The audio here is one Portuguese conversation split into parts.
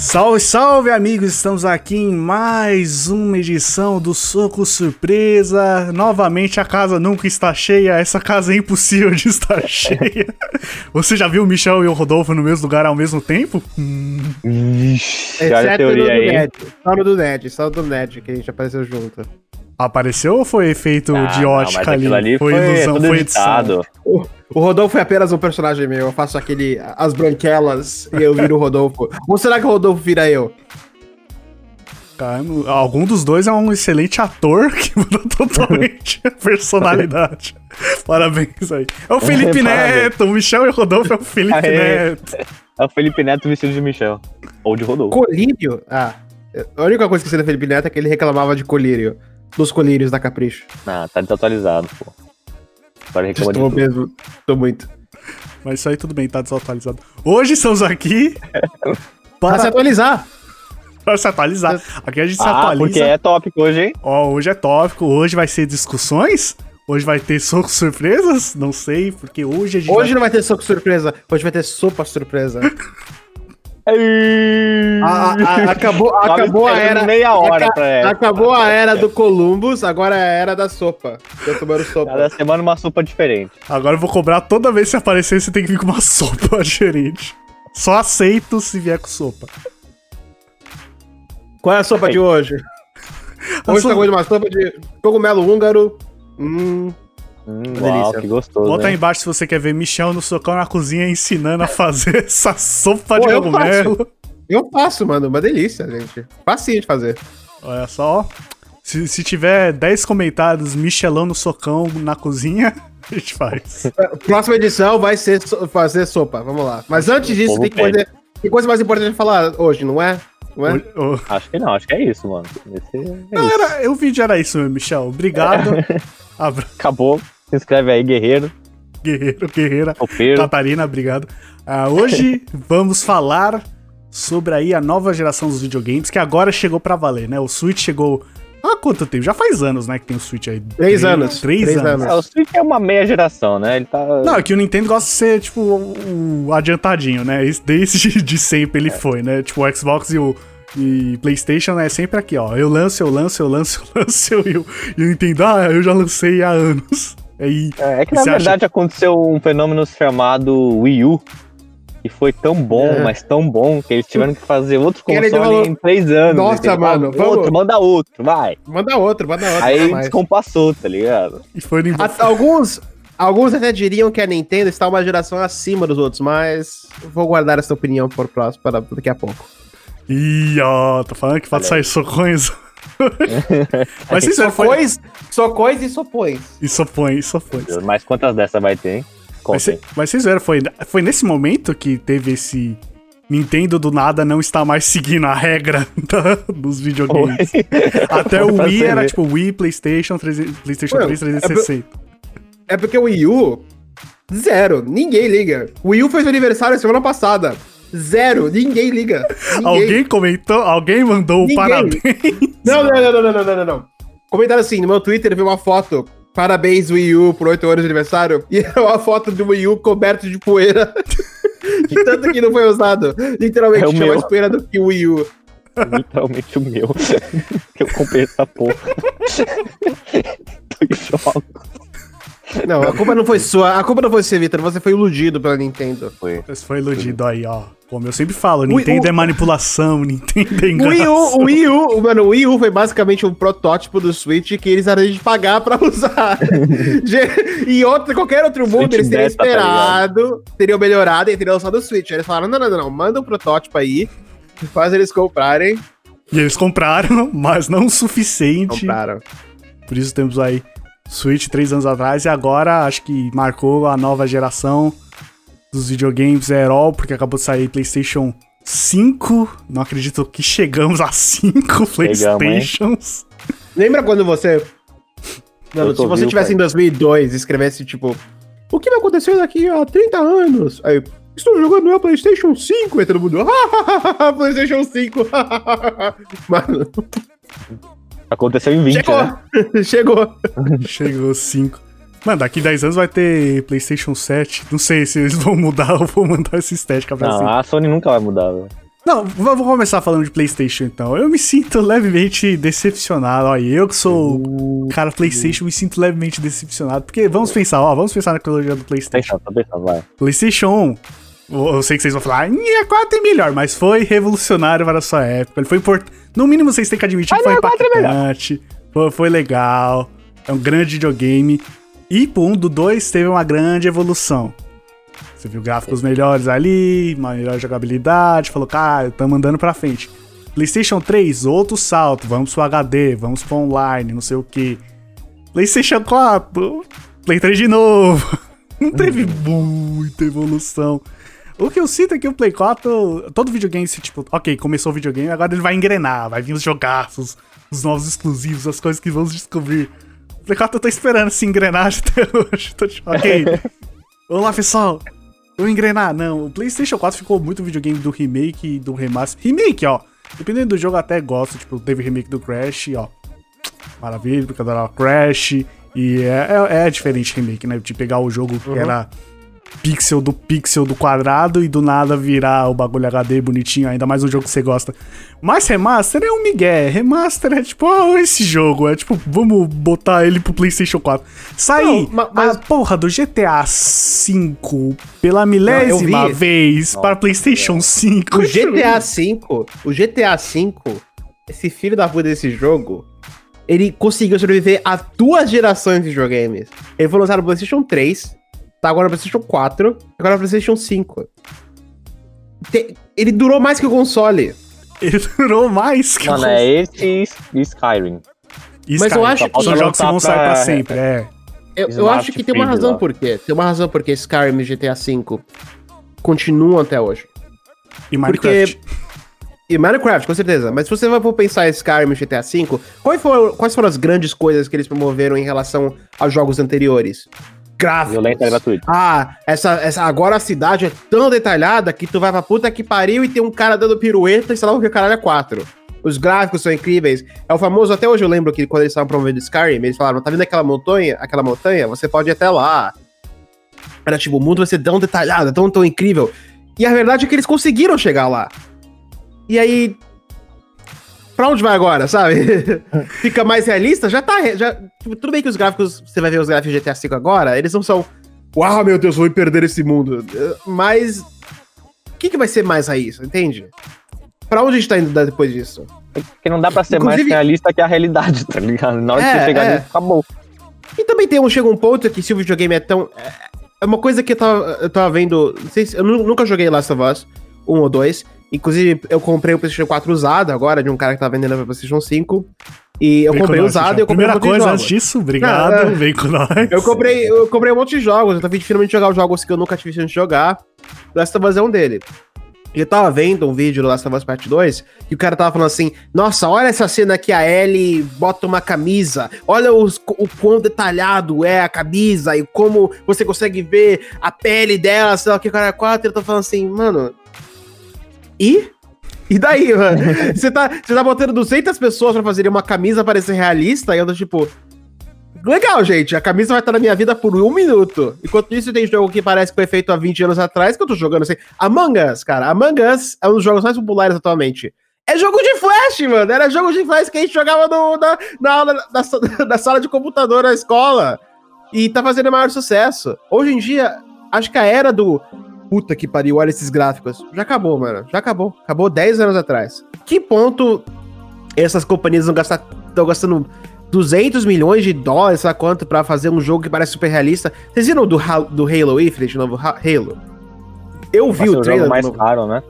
Salve, salve amigos! Estamos aqui em mais uma edição do Soco Surpresa. Novamente a casa nunca está cheia, essa casa é impossível de estar cheia. Você já viu o Michel e o Rodolfo no mesmo lugar ao mesmo tempo? Hum. Vixe, olha a teoria do aí. Ned. Só no do Ned, só no do Ned, que a gente apareceu junto. Apareceu ou foi efeito Ah, de não, ótica mas ali? ali Foi foi, ilusão, foi editado. O, o Rodolfo é apenas um personagem meu. Eu faço aquele. as branquelas e eu viro o Rodolfo. Ou será que o Rodolfo vira eu? Caramba, algum dos dois é um excelente ator que mudou totalmente a personalidade. Parabéns aí. É o Felipe. Neto, o Michel e o Rodolfo é o Felipe Aê. Neto. É o Felipe Neto vestido de Michel. Ou de Rodolfo. Colírio? Ah. A única coisa que eu sei do Felipe Neto é que ele reclamava de colírio. Dos colírios da Capricho. Ah, tá desatualizado, pô. Agora reclama Estou mesmo. Tô muito. Mas isso aí tudo bem, tá desatualizado. Hoje estamos aqui Pra se para, atualizar. para se atualizar. Aqui a gente se Ah, atualiza. porque é tópico hoje, hein? Ó, hoje é tópico, hoje vai ser discussões. Hoje vai ter socos surpresas? Não sei, porque hoje a gente Hoje vai... não vai ter soco surpresa. Hoje vai ter sopa surpresa. A- a- acabou acabou a era. meia hora ela. Acabou a era do Columbus, agora é a era da sopa. Tô tomando sopa. Cada semana uma sopa diferente. Agora eu vou cobrar toda vez que aparecer, você tem que vir com uma sopa diferente. Só aceito se vier com sopa. Qual é a sopa de hoje? A Hoje sopa- tá comendo uma sopa de cogumelo húngaro. Hum, Hum, uau, que gostoso. Bota aí embaixo se você quer ver Michel no socão na cozinha ensinando a fazer essa sopa Pô, de cogumelo. eu faço, mano. Uma delícia, gente. Facinho de fazer. Olha só. Se, se tiver 10 comentários Michelão no socão na cozinha, a gente faz. Próxima edição vai ser so- fazer sopa. Vamos lá. Mas antes disso, tem coisa, tem coisa mais importante de falar hoje, não é? Não é? O- o- Acho que não, acho que é isso, mano. Esse é Não, isso. era, o vídeo era isso, Michel. Obrigado. Abra- Acabou. Se inscreve aí, guerreiro, Guerreiro, guerreira. copeiro. Catarina, obrigado. Ah, hoje vamos falar sobre aí a nova geração dos videogames, que agora chegou pra valer, né? O Switch chegou há quanto tempo? Já faz anos, né, que tem o Switch aí. Três anos. Três, Três anos. anos. É, o Switch é uma meia geração, né? Ele tá. Não, é que o Nintendo gosta de ser, tipo, o, o adiantadinho, né? Desde de sempre ele foi, né? Tipo, o Xbox e o e PlayStation é sempre aqui, ó. Eu lanço, eu lanço, eu lanço, eu lanço, eu, eu, e o Nintendo, ah, eu já lancei há anos. Aí, É, é que na Você acha- verdade aconteceu um fenômeno chamado Wii U. Que foi tão bom, É. mas tão bom, que eles tiveram que fazer outro console falou, em três anos. "Nossa, entendeu? mano, vamos- Outro, manda outro, vai. Manda outro, manda outro. Aí mais. descompassou, tá ligado? e foi A- Alguns, alguns até diriam que a Nintendo está uma geração acima dos outros, mas vou guardar essa opinião por próximo, para daqui a pouco. Ih, ó, tô falando que pode sair socões. Mas vocês viram, foi... Socões, socões e sopões. E sopões, e sopões. Mas quantas dessas vai ter, hein? Mas, Contem. mas vocês viram, foi, foi nesse momento que teve esse... Nintendo do nada não está mais seguindo a regra da- dos videogames. Até o Wii era tipo Wii, PlayStation, 300 PlayStation Mano, 3, 360. É porque o Wii U, zero, ninguém liga. O Wii U fez aniversário semana passada. Zero. Ninguém liga. Ninguém. Alguém comentou? Alguém mandou um parabéns? Não, não, não, não, não, não, não, não. Comentaram assim, no meu Twitter viu uma foto. Parabéns, Wii U, por 8 anos de aniversário. E é uma foto do Wii U coberto de poeira. de tanto que não foi usado. Literalmente, é tinha mais poeira do que o Wii U. Literalmente o meu. eu comprei essa porra. Dois jogos. Não, a culpa não foi sua. A culpa não foi sua, Vitor. Você foi iludido pela Nintendo. Foi. Você foi iludido aí, ó. Como eu sempre falo, Nintendo o- é manipulação, Nintendo é O Wii enganação. U, o Wii U, mano, o Wii U foi basicamente um protótipo do Switch que eles eram de pagar pra usar. E outro, qualquer outro mundo, Switch eles teriam beta, tá esperado, teriam melhorado e teriam lançado o Switch. Aí eles falaram: não, não, não, não, manda um protótipo aí, faz eles comprarem. E eles compraram, mas não o suficiente. Compraram. Por isso temos aí Switch três anos atrás e agora acho que marcou a nova geração dos videogames Herol, porque acabou de sair PlayStation 5. Não acredito que chegamos a 5 PlayStations. Lembra quando você. Mano, se você vivo, tivesse pai. em 2002 e escrevesse, tipo, o que vai acontecer daqui a 30 anos? Aí, estou jogando meu PlayStation 5, e todo mundo, PlayStation 5, Mano, Aconteceu em 20, chegou, né? chegou. Chegou 5. Mano, daqui 10 anos vai ter PlayStation 7. Não sei se eles vão mudar ou vão mandar essa estética pra Não, cima. a Sony nunca vai mudar, velho. Não, vamos começar falando de PlayStation então. Eu me sinto levemente decepcionado. Olha, eu que sou o cara PlayStation, me sinto levemente decepcionado. Porque vamos pensar, ó, vamos pensar na cronologia do PlayStation. Pensa, tô pensando, vai. PlayStation 1. Eu sei que vocês vão falar, é 4 é melhor, mas foi revolucionário para a sua época. Ele foi importante. No mínimo, vocês têm que admitir que foi impactante. Foi, foi legal. É um grande videogame. E pro 1 do 2 teve uma grande evolução. Você viu gráficos melhores ali, uma melhor jogabilidade, falou, cara, estamos andando pra frente. PlayStation 3, outro salto, vamos pro HD, vamos pro online, não sei o que. PlayStation 4, Play 3 de novo. Não teve muita evolução. O que eu sinto é que o Play 4, todo videogame, se tipo, ok, começou o videogame, agora ele vai engrenar, vai vir os jogaços, os novos exclusivos, as coisas que vamos descobrir. O Play 4 eu tô esperando essa engrenagem até hoje. Tô tipo, ok. Vamos lá, pessoal. Vamos engrenar. Não, o PlayStation 4 ficou muito videogame do remake e do remaster. Remake, ó. Dependendo do jogo, eu até gosto. Tipo, teve remake do Crash, ó. Maravilha, porque era Crash. E é, é, é diferente remake, né? De pegar o jogo que Uhum. era pixel do pixel do quadrado e do nada virar o bagulho HD bonitinho, ainda mais um jogo que você gosta. Mas remaster é um migué. Remaster é tipo, ó, esse jogo. É tipo, vamos botar ele pro PlayStation 4. Sair Não, ma- mas- a porra do GTA V pela milésima vi. vez para PlayStation 5. O GTA V, o GTA V, esse filho da puta desse jogo, ele conseguiu sobreviver a duas gerações de videogames. Ele foi lançado no PlayStation 3, tá agora no PlayStation 4, agora no PlayStation 5. Te- Ele durou mais que o console. Ele durou mais que Mano, o é esse e Skyrim. Isso, Mas eu acho são que- jogos que vão sair pra pra- sempre, é. Eu, eu Smart acho que tem uma Feed razão lá. por quê. Tem uma razão por que Skyrim e GTA V continuam até hoje. E Minecraft. E Minecraft, com certeza. Mas se você vai for pensar em Skyrim e GTA V, quais foram, quais foram as grandes coisas que eles promoveram em relação aos jogos anteriores? Gráficos. Violenta gratuito. Ah, essa, essa, agora a cidade é tão detalhada que tu vai pra puta que pariu e tem um cara dando pirueta e sei lá o que caralho é 4. Os gráficos são incríveis. É o famoso, até hoje eu lembro que quando eles estavam promovendo Skyrim, eles falaram, tá vendo aquela montanha? Aquela montanha? Você pode ir até lá. Era tipo, o mundo vai ser tão detalhado, tão, tão incrível. E a verdade é que eles conseguiram chegar lá. E aí. Pra onde vai agora, sabe? Fica mais realista? Já tá. Já, tipo, tudo bem que os gráficos. Você vai ver os gráficos de GTA V agora, eles não são. Uau, meu Deus, vou perder esse mundo. Mas. O que, que vai ser mais raiz, entende? Pra onde a gente tá indo depois disso? Porque não dá pra ser mais Inclusive- realista que a realidade, tá ligado? Na hora É, que você chegar é. nisso, acabou. E também tem um, chega um ponto que se o videogame é tão. É é uma coisa que eu tava, eu tava vendo. Não sei se, eu nu- nunca joguei Last of Us 1 ou 2. Inclusive, eu comprei o PlayStation 4 usado agora, de um cara que tava vendendo pra PlayStation 5. E eu Vem comprei usado e eu comprei Primeira um coisa, antes disso, obrigado. Não, é. Vem com nós. Eu comprei, eu comprei um monte de jogos, eu afim de finalmente jogar os jogos que eu nunca tive chance de jogar. Last of Us é um dele. Eu tava vendo um vídeo do Last of Us Part 2 e o cara tava falando assim: Nossa, olha essa cena que a Ellie bota uma camisa, olha os- o quão detalhado é a camisa e como você consegue ver a pele dela, sei lá o que, cara, quatro. Eu tô falando assim, mano. E? E daí, mano? Você tá, você tá botando 200 pessoas pra fazerem uma camisa parecer realista e eu tô tipo. Legal, gente. A camisa vai estar na minha vida por um minuto. Enquanto isso, tem jogo que parece que foi feito há 20 anos atrás que eu tô jogando assim. Among Us, cara. Among Us é um dos jogos mais populares atualmente. É jogo de flash, mano. Era jogo de flash que a gente jogava no- na, na, aula, na, na sala de computador na escola. E tá fazendo maior sucesso. Hoje em dia, acho que a era do. Puta que pariu, olha esses gráficos. Já acabou, mano. Já acabou. Acabou 10 anos atrás. Que ponto essas companhias não gastar, estão gastando 200 milhões de dólares, sabe quanto, pra fazer um jogo que parece super realista? Vocês viram do, do Halo Infinite, o novo Ha- Halo? Eu vi o o trailer. jogo mais novo- caro, né?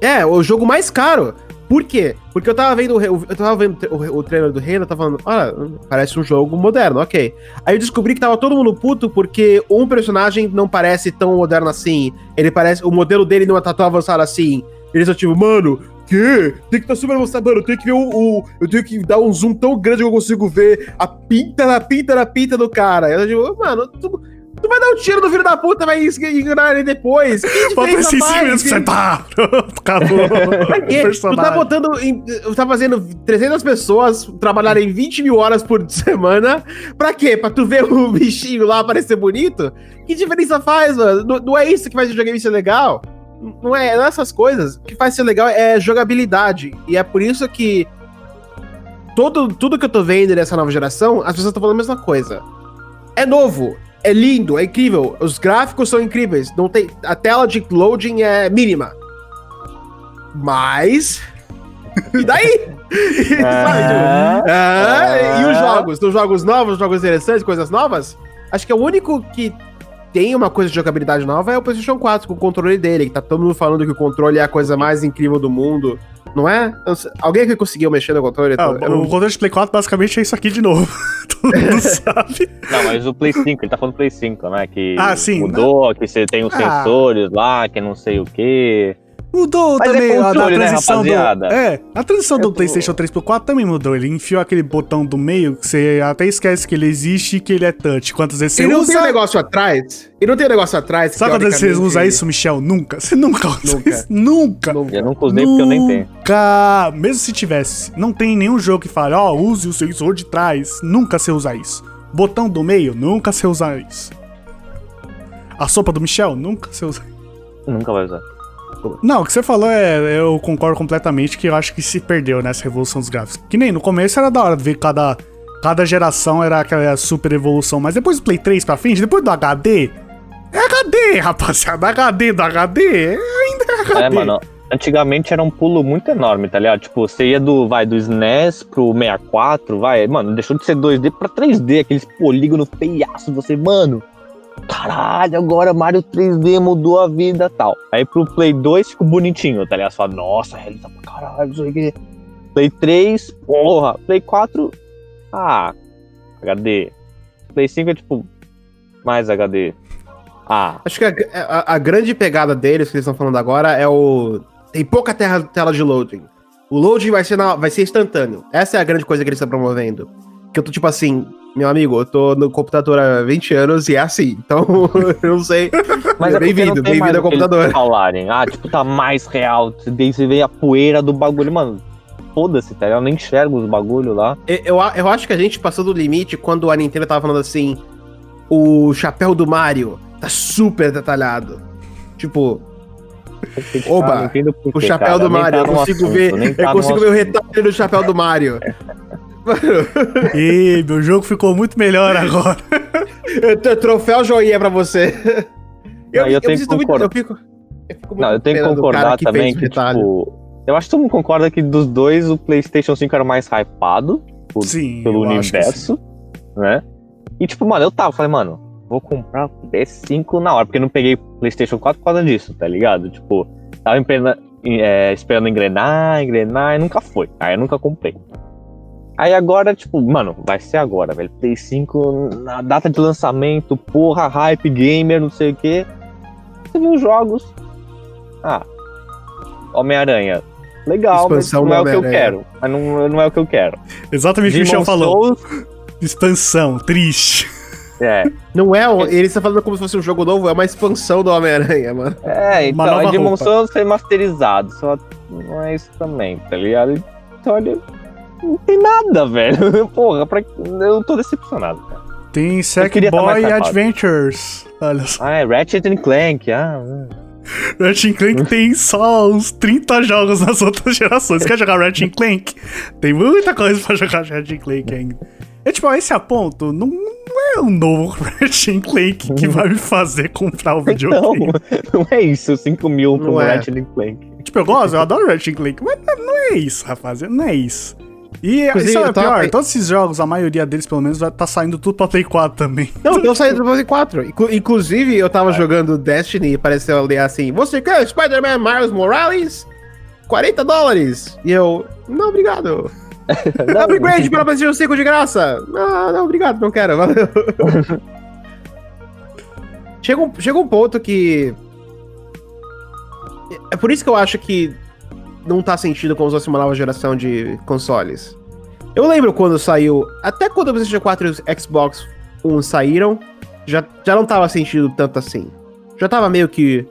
é, o jogo mais caro. Por quê? Porque eu tava vendo o, eu tava vendo o, o trailer do Halo, tava falando, olha, parece um jogo moderno, ok. Aí eu descobri que tava todo mundo puto porque um personagem não parece tão moderno assim. Ele parece. O modelo dele não tá tão avançado assim. Eles são tipo, mano, que? Tem que tá super avançado, mano. Eu tenho que ver o, o- Eu tenho que dar um zoom tão grande que eu consigo ver a pinta na pinta na pinta do cara. Eu digo, mano, tu, tu vai dar um tiro no filho da puta, vai ignorar ele depois. Que Bota diferença esse faz? mesmo, você tá. Pronto, acabou. Pra quê? Tu tá botando. Em, tá fazendo 300 pessoas trabalharem 20 mil horas por semana. Pra quê? Pra tu ver o bichinho lá parecer bonito? Que diferença faz, mano? Não, não é isso que faz o videogame ser legal? Não é, não é essas coisas. O que faz ser legal é jogabilidade. E é por isso que todo, tudo que eu tô vendo nessa nova geração, as pessoas estão falando a mesma coisa. É novo, é lindo, é incrível. Os gráficos são incríveis. Não tem, a tela de loading é mínima. Mas. E daí? Ah, Ah, e os ah. jogos? Dos jogos novos, jogos interessantes, coisas novas? Acho que é o único que tem uma coisa de jogabilidade nova é o PlayStation 4, com o controle dele, que tá todo mundo falando que o controle é a coisa mais incrível do mundo. Não é? Não Alguém que conseguiu mexer no controle? Ah, Eu não- o controle de Play 4 basicamente é isso aqui de novo. Todo mundo sabe. Não, mas o Play 5, ele tá falando Play 5, né? Que Ah, sim. mudou, que você tem os Ah. sensores lá, que não sei o quê. Mudou Mas é também a, da controle, né, transição do. rapaziada? É, a transição do tô- PlayStation 3 pro 4 também mudou. Ele enfiou aquele botão do meio que você até esquece que ele existe e que ele é touch. Quantas vezes você E não usa? tem um negócio atrás? E não tem um negócio atrás? que, Sabe quantas vezes você usa isso, Michel? Nunca. Você nunca usa Nunca. isso. Nunca. Nunca. Eu nunca usei porque eu nem tenho. Nunca. Mesmo se tivesse, não tem nenhum jogo que fale, ó, use o sensor de trás. Nunca você usa isso. Botão do meio, nunca você usa isso. A sopa do Michel, nunca você usa. Nunca vai usar. Não, o que você falou é. Eu concordo completamente que eu acho que se perdeu nessa revolução dos gráficos. Que nem no começo era da hora ver cada. Cada geração era aquela super evolução, mas depois do Play 3 pra frente, depois do HD. É HD, rapaziada. HD do HD. Ainda é HD. É, mano. Antigamente era um pulo muito enorme, tá ligado? Tipo, você ia do, vai, do SNES pro 64, vai, mano, deixou de ser 2D pra 3D, aqueles polígonos feiaços, você, mano, caralho, agora Mario 3D mudou a vida tal. Aí pro Play 2 ficou bonitinho, tá ligado? Você fala, nossa, realista pra caralho, isso aqui. Play 3, porra. Play 4, ah, HD. Play 5 é tipo, mais HD. Ah, Acho que a, a- a grande pegada deles, que eles estão falando agora, é o. Tem pouca terra- tela de loading. O loading vai ser, na- vai ser instantâneo. Essa é a grande coisa que eles estão promovendo. Que eu tô tipo assim, meu amigo, eu tô no computador há 20 anos e é assim. Então, eu não sei. Mas é Bem-vindo, bem-vindo ao computador. falarem. Ah, tipo, tá mais real. Daí você vê a poeira do bagulho, mano. Foda-se, tá? ligado? Eu nem enxergo os bagulho lá. Eu, eu, eu acho que a gente passou do limite quando a Nintendo tava falando assim: o chapéu do Mario tá super detalhado. Tipo, Oba, o chapéu cara. do Nem Mario, tá eu consigo assunto, ver, tá eu consigo ver o retalho do chapéu do Mario. Ih, meu jogo ficou muito melhor agora. T- Troféu joinha pra você. Não, eu tenho que preciso muito- concordar. eu fico, eu fico muito Não, eu tenho que concordar que também que, tipo. Eu acho que todo mundo concorda que dos dois o PlayStation 5 era o mais hypado por- Sim, pelo eu universo, né? E tipo, mano, eu tava, falei, mano, vou comprar o PS5 na hora, porque eu não peguei PlayStation 4 por causa disso, tá ligado? Tipo, tava emprena- é, esperando engrenar, engrenar, e nunca foi. Aí eu nunca comprei. Aí agora, tipo, mano, vai ser agora, velho. Play 5 na data de lançamento, porra, hype, gamer, não sei o quê. Você viu os jogos. Ah, Homem-Aranha. Legal, mas Expansão não do é o que eu Homem-Aranha. quero. Mas não, não é o que eu quero. Exatamente o que o Michel falou. Souls, Expansão, triste. É, Não é, um- ele está falando como se fosse um jogo novo, é uma expansão do Homem-Aranha, mano. é, então, nova é Demon. Souls remasterizado, só não é isso também, tá ligado? Então, olha, não tem nada, velho. Porra, pra... eu tô decepcionado, cara. Tem tá Sackboy hypado. Adventures. Olha só. Ah, é Ratchet and Clank, ah, hum. Ratchet Clank tem só uns 30 jogos nas outras gerações. Quer jogar Ratchet Clank? Tem muita coisa pra jogar Ratchet Clank ainda. É tipo, esse a ponto, não, não é um novo Ratchet Clank que vai me fazer comprar o Não, videogame. não é isso, 5 mil pro Não é. Ratchet and Clank. Tipo, eu gosto, eu adoro Ratchet Clank, mas não- não é isso, rapaziada, não é isso. E Inclusive, isso é tava- pior, todos esses jogos, a maioria deles pelo menos, vai tá saindo tudo pra Play 4 também. Não, eu saí do Play 4. Inclu- inclusive, eu tava jogando Destiny e apareceu ali assim: Você quer Spider-Man Miles Morales? 40 dólares. E eu, não, obrigado. Não, Upgrade para PlayStation 5 de graça. Não, não, obrigado, não quero. Valeu. chega, um, chega um ponto que. É por isso que eu acho que não tá sentido como se fosse uma nova geração de consoles. Eu lembro quando saiu. Até quando o PlayStation 4 e o Xbox One saíram, já, já não tava sentido tanto assim. Já tava meio que.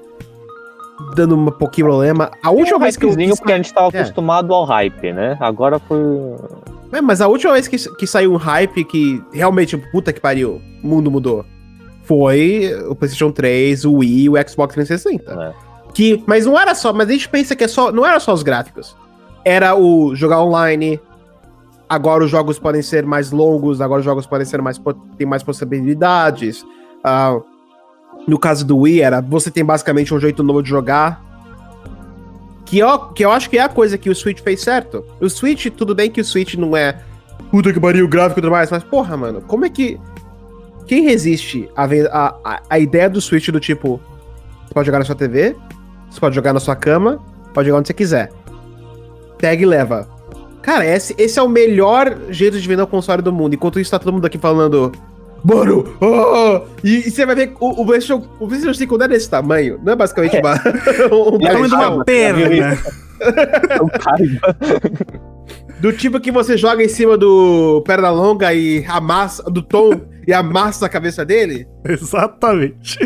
Dando um pouquinho problema. A última um vez que eu. hypezinho, porque a gente tava É. acostumado ao hype, né? Agora foi. É, mas a última vez que, que saiu um hype que realmente, puta que pariu, o mundo mudou, foi o PlayStation 3, o Wii e o Xbox 360. né? Que, mas não era só, mas a gente pensa que é só, não era só os gráficos. Era o jogar online. Agora os jogos podem ser mais longos, agora os jogos podem ser mais tem mais possibilidades. Uh, no caso do Wii era, você tem basicamente um jeito novo de jogar. Que eu, que eu acho que é a coisa que o Switch fez certo. O Switch, tudo bem que o Switch não é puta que pariu, gráfico e tudo mais, mas porra, mano, como é que. Quem resiste a, a, a, a ideia do Switch do tipo. Você pode jogar na sua TV, você pode jogar na sua cama, pode jogar onde você quiser. Pega e leva. Cara, esse, esse é o melhor jeito de vender o console do mundo. Enquanto isso, tá todo mundo aqui falando. Mano! Oh! E, e, você vai ver o, o, PlayStation, o PlayStation 5 não é desse tamanho. Não é basicamente é. uma. um é uma perna. do tipo que você joga em cima do perna longa e amassa. Do tom e amassa a cabeça dele? Exatamente.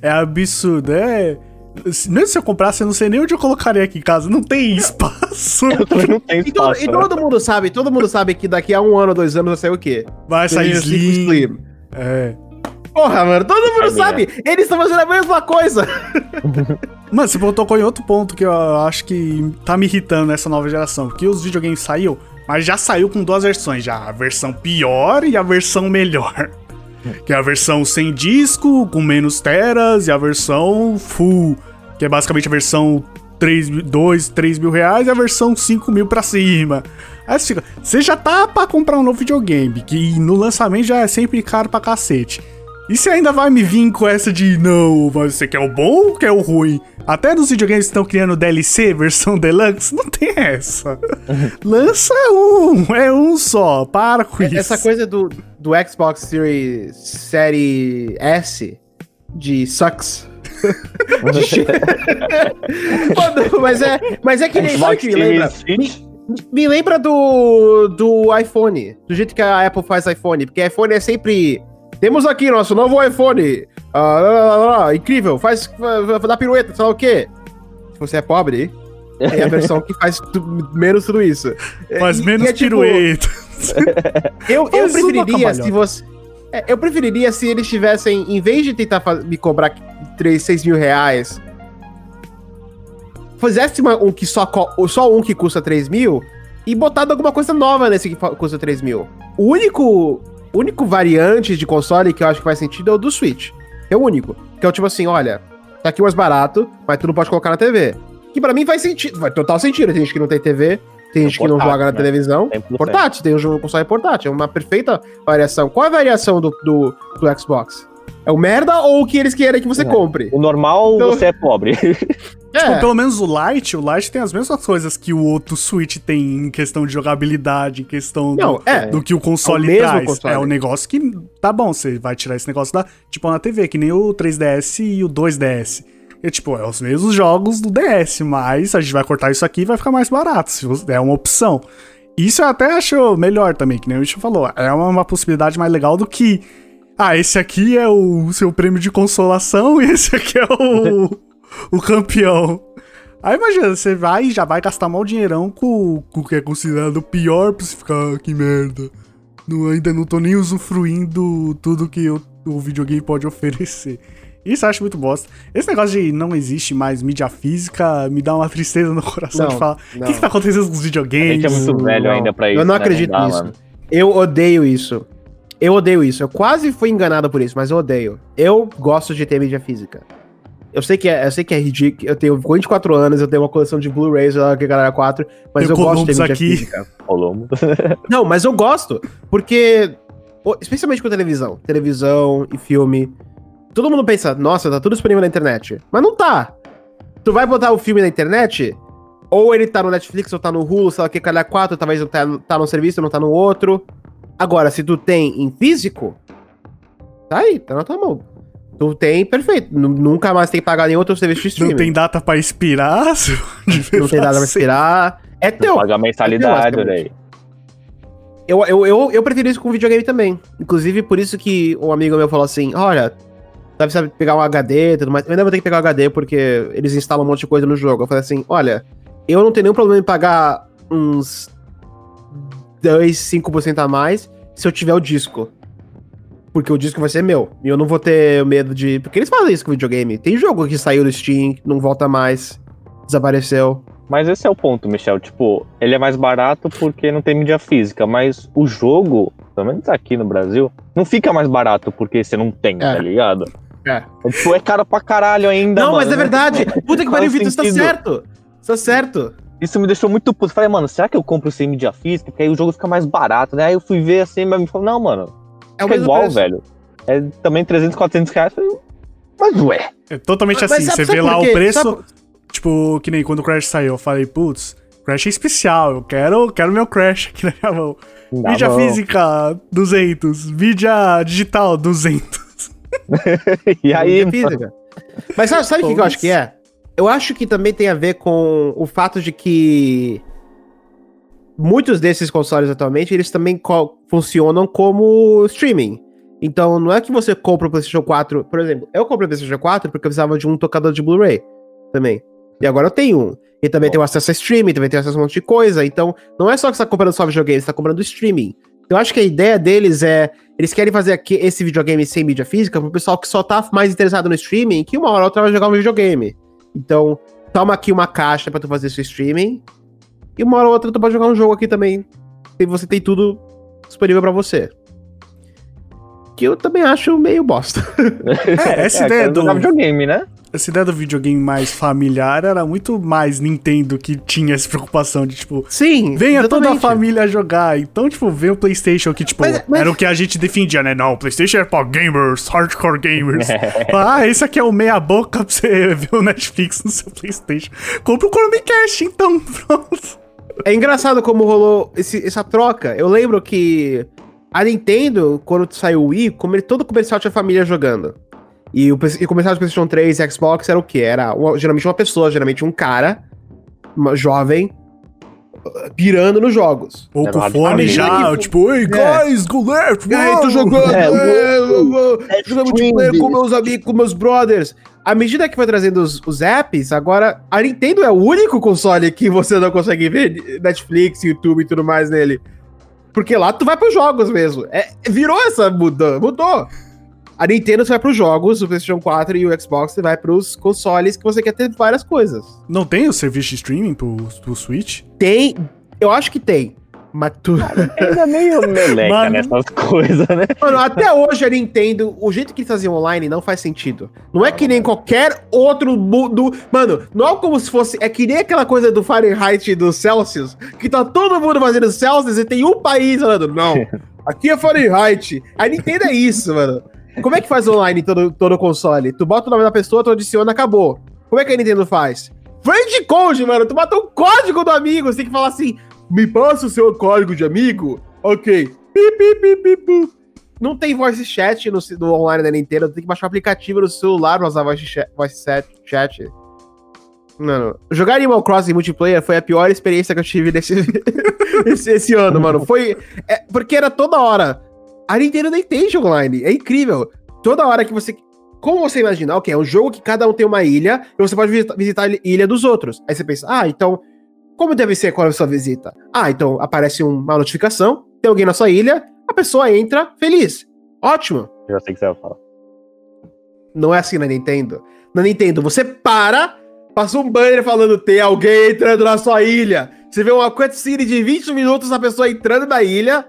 É absurdo. É. Mesmo se eu comprasse, eu não sei nem onde eu colocaria aqui em casa. Não tem espaço. não tem espaço. E, todo, e né? todo mundo sabe, todo mundo sabe que daqui a um ano, dois anos vai sair o quê? Vai sair Slim. Slim. É. Porra, mano, todo mundo é sabe. Eles estão fazendo a mesma coisa. Mano, você tocou em outro ponto que eu acho que tá me irritando nessa nova geração. Porque os videogames saiu, mas já saiu com duas versões já. A versão pior e a versão melhor. Que é a versão sem disco, com menos teras, e a versão full, que é basicamente a versão 3, 2, 3 mil reais e a versão 5 mil pra cima. Aí você fica, você já tá pra comprar um novo videogame, que no lançamento já é sempre caro pra cacete. E você ainda vai me vir com essa de não, mas você quer o bom ou quer o ruim? Até nos videogames que estão criando DLC, versão deluxe, não tem essa. Lança um, é um só, para com isso. Essa coisa do, do Xbox Series Série S de sucks. Mano, mas é, mas é que nem sabe que me lembra. Me, me, lembra do, do iPhone, do jeito que a Apple faz iPhone, porque iPhone é sempre temos aqui nosso novo iPhone. Ah, lá, lá, lá, incrível, faz, faz dá pirueta, sei lá o quê. Se você é pobre, tem a versão que faz menos tudo isso. Faz e, menos é, tipo, pirueta. eu, eu preferiria se você. É, eu preferiria se eles tivessem, em vez de tentar me cobrar 3, 6 mil reais, fizesse uma, um que só, só um que custa 3 mil e botado alguma coisa nova nesse que custa 3 mil. O único, único variante de console que eu acho que faz sentido é o do Switch. É o único. Que é o tipo assim, olha, tá aqui mais barato, mas tu não pode colocar na TV. Que para mim faz sentido, faz total sentido. Tem gente que não tem TV, tem gente que não joga na né? televisão. Portátil, tem um jogo console portátil. É uma perfeita variação. Qual é a variação do, do, do Xbox? É o merda ou o que eles querem que você é. compre? O normal, então... você é pobre. É. Tipo, pelo menos o Lite, o Lite tem as mesmas coisas que o outro Switch tem em questão de jogabilidade, em questão Não, do, é, do que o console é o traz. Console. É o um negócio que tá bom, você vai tirar esse negócio da, tipo, na TV, que nem o 3DS e o 2DS. E, tipo, é os mesmos jogos do DS, mas a gente vai cortar isso aqui e vai ficar mais barato, se é uma opção. Isso eu até acho melhor também, que nem o Richard falou. É uma, uma possibilidade mais legal do que ah, esse aqui é o seu prêmio de consolação e esse aqui é o, o campeão. Aí imagina, você vai e já vai gastar mal dinheirão com, com o que é considerado o pior pra você ficar, ah, que merda. Não, ainda não tô nem usufruindo tudo que eu, o videogame pode oferecer. Isso eu acho muito bosta. Esse negócio de não existe mais mídia física me dá uma tristeza no coração não, de falar. O que, que tá acontecendo com os videogames? A gente é muito velho não. ainda pra isso. Eu não né? acredito não dá, nisso. Mano. Eu odeio isso. Eu odeio isso. Eu quase fui enganado por isso, mas eu odeio. Eu gosto de ter mídia física. Eu sei que é, eu sei que é ridículo. Eu tenho 24 anos, eu tenho uma coleção de Blu-rays, que galera 4, mas eu, eu gosto de ter mídia aqui. física. Não, mas eu gosto, porque especialmente com televisão, televisão e filme. Todo mundo pensa, nossa, tá tudo disponível na internet. Mas não tá. Tu vai botar o filme na internet, ou ele tá no Netflix, ou tá no Hulu, sei lá que, calhar 4, talvez tá, tá num serviço, não tá no outro. Agora, se tu tem em físico, tá aí, tá na tua mão. Tu tem, perfeito. Nunca mais tem que pagar nenhum outro serviço de streaming. Não tem data pra expirar? não tem data pra expirar. É teu. Paga mensalidade, é teu, eu, eu, eu, eu prefiro isso com videogame também. Inclusive, por isso que um amigo meu falou assim: olha, deve saber pegar um HD e tudo mais. Eu ainda vou ter que pegar um HD porque eles instalam um monte de coisa no jogo. Eu falei assim: olha, eu não tenho nenhum problema em pagar uns 2, 5% a mais se eu tiver o disco. Porque o disco vai ser meu. E eu não vou ter medo de. Porque eles fazem isso com videogame. Tem jogo que saiu do Steam, não volta mais, desapareceu. Mas esse é o ponto, Michel. Tipo, ele é mais barato porque não tem mídia física, mas o jogo, pelo menos aqui no Brasil, não fica mais barato porque você não tem, É. tá ligado? É. Tipo, é caro pra caralho ainda, não, mano. mas é verdade. Puta que pariu, Vitor, você tá certo. Você tá certo. Isso me deixou muito puto. Falei, mano, será que eu compro sem mídia física? Porque aí o jogo fica mais barato, né? Aí eu fui ver assim, mas me falou, não, mano, É igual, preço. velho. É também 300, 400 reais. Mas ué. É totalmente Mas assim. sabe- Você vê lá o preço. Sabe- Tipo, que nem quando o Crash saiu, eu falei, putz, Crash é especial, eu quero, quero meu Crash aqui na minha mão. Dá Mídia bom. física, 200. Mídia digital, 200. E aí, Mídia física. Mas sabe, sabe o que, que eu acho que é? Eu acho que também tem a ver com o fato de que muitos desses consoles atualmente, eles também co- funcionam como streaming. Então, não é que você compra o PlayStation 4, por exemplo, eu comprei o PlayStation 4 porque eu precisava de um tocador de Blu-ray também. E agora eu tenho um. E também tenho acesso a streaming, também tenho acesso a um monte de coisa. Então, não é só que você tá comprando só videogame, você tá comprando streaming. Eu acho que a ideia deles é. Eles querem fazer aqui esse videogame sem mídia física pro pessoal que só tá mais interessado no streaming, que uma hora ou outra vai jogar um videogame. Então, toma aqui uma caixa pra tu fazer seu streaming. E uma hora ou outra tu pode jogar um jogo aqui também. E você tem tudo disponível pra você. Que eu também acho meio bosta. É, essa é, ideia quero do. videogame, né? Essa ideia do videogame mais familiar era muito mais Nintendo que tinha essa preocupação de, tipo, Sim. venha toda a exatamente. família jogar. Então, tipo, vem o PlayStation que, tipo, Mas- mas- era o que a gente defendia, né? Não, o PlayStation é pra gamers, hardcore gamers. ah, esse aqui é o meia-boca pra você ver o Netflix no seu PlayStation. Compra o Chromecast, então, pronto. É engraçado como rolou esse- essa troca. Eu lembro que a Nintendo, quando saiu o Wii, como todo comercial tinha família jogando. E o, e o comercial de PlayStation 3 e Xbox era o quê? Era uma- geralmente uma pessoa, geralmente um cara, uma jovem, pirando nos jogos. Ou É, com medida já, que- tipo, ei, guys, go left, E aí, tô wow." jogando, É, é, vou é jogar multiplayer com meus amigos, com meus brothers. À medida que foi trazendo os, os apps, agora a Nintendo é o único console que você não consegue ver Netflix, YouTube e tudo mais nele. Porque lá tu vai pros jogos mesmo. É, virou essa muda, mudou. A Nintendo você vai pros jogos, o PlayStation 4 e o Xbox você vai pros consoles que você quer ter várias coisas. Não tem o serviço de streaming pro, pro Switch? Tem, eu acho que tem. Mas tu... Ainda meio meleca Mano. nessas coisas, né? Mano, até hoje a Nintendo, o jeito que eles faziam online não faz sentido. Não é que nem qualquer outro mundo. Mano, não é como se fosse. É que nem aquela coisa do Fahrenheit e do Celsius, que tá todo mundo fazendo Celsius e tem um país falando, não, aqui é Fahrenheit. A Nintendo é isso, mano. Como é que faz online todo, todo console? Tu bota o nome da pessoa, tu adiciona, acabou. Como é que a Nintendo faz? Friend code, mano. Tu bota um código do amigo, você tem que falar assim: me passa o seu código de amigo? Ok. Pi, pi, pi, pi, pu. Não tem voice chat no, no online da Nintendo, tem que baixar o aplicativo no celular pra usar voice chat. Voice chat. Mano, jogar Animal Crossing multiplayer foi a pior experiência que eu tive nesse, esse, esse ano, mano. Foi. é, porque era toda hora. A Nintendo nem tem jogo online. É incrível. Toda hora que você. Como você imaginar, ok, é um jogo que cada um tem uma ilha e você pode visita- visitar a ilha dos outros. Aí você pensa, ah, então. Como deve ser quando a pessoa visita? Ah, então aparece uma notificação, tem alguém na sua ilha, a pessoa entra feliz. Ótimo. Já sei que você vai falar. Não é assim na Nintendo. Na Nintendo, você para, passa um banner falando tem alguém entrando na sua ilha. Você vê uma cutscene de 20 minutos a pessoa entrando na ilha.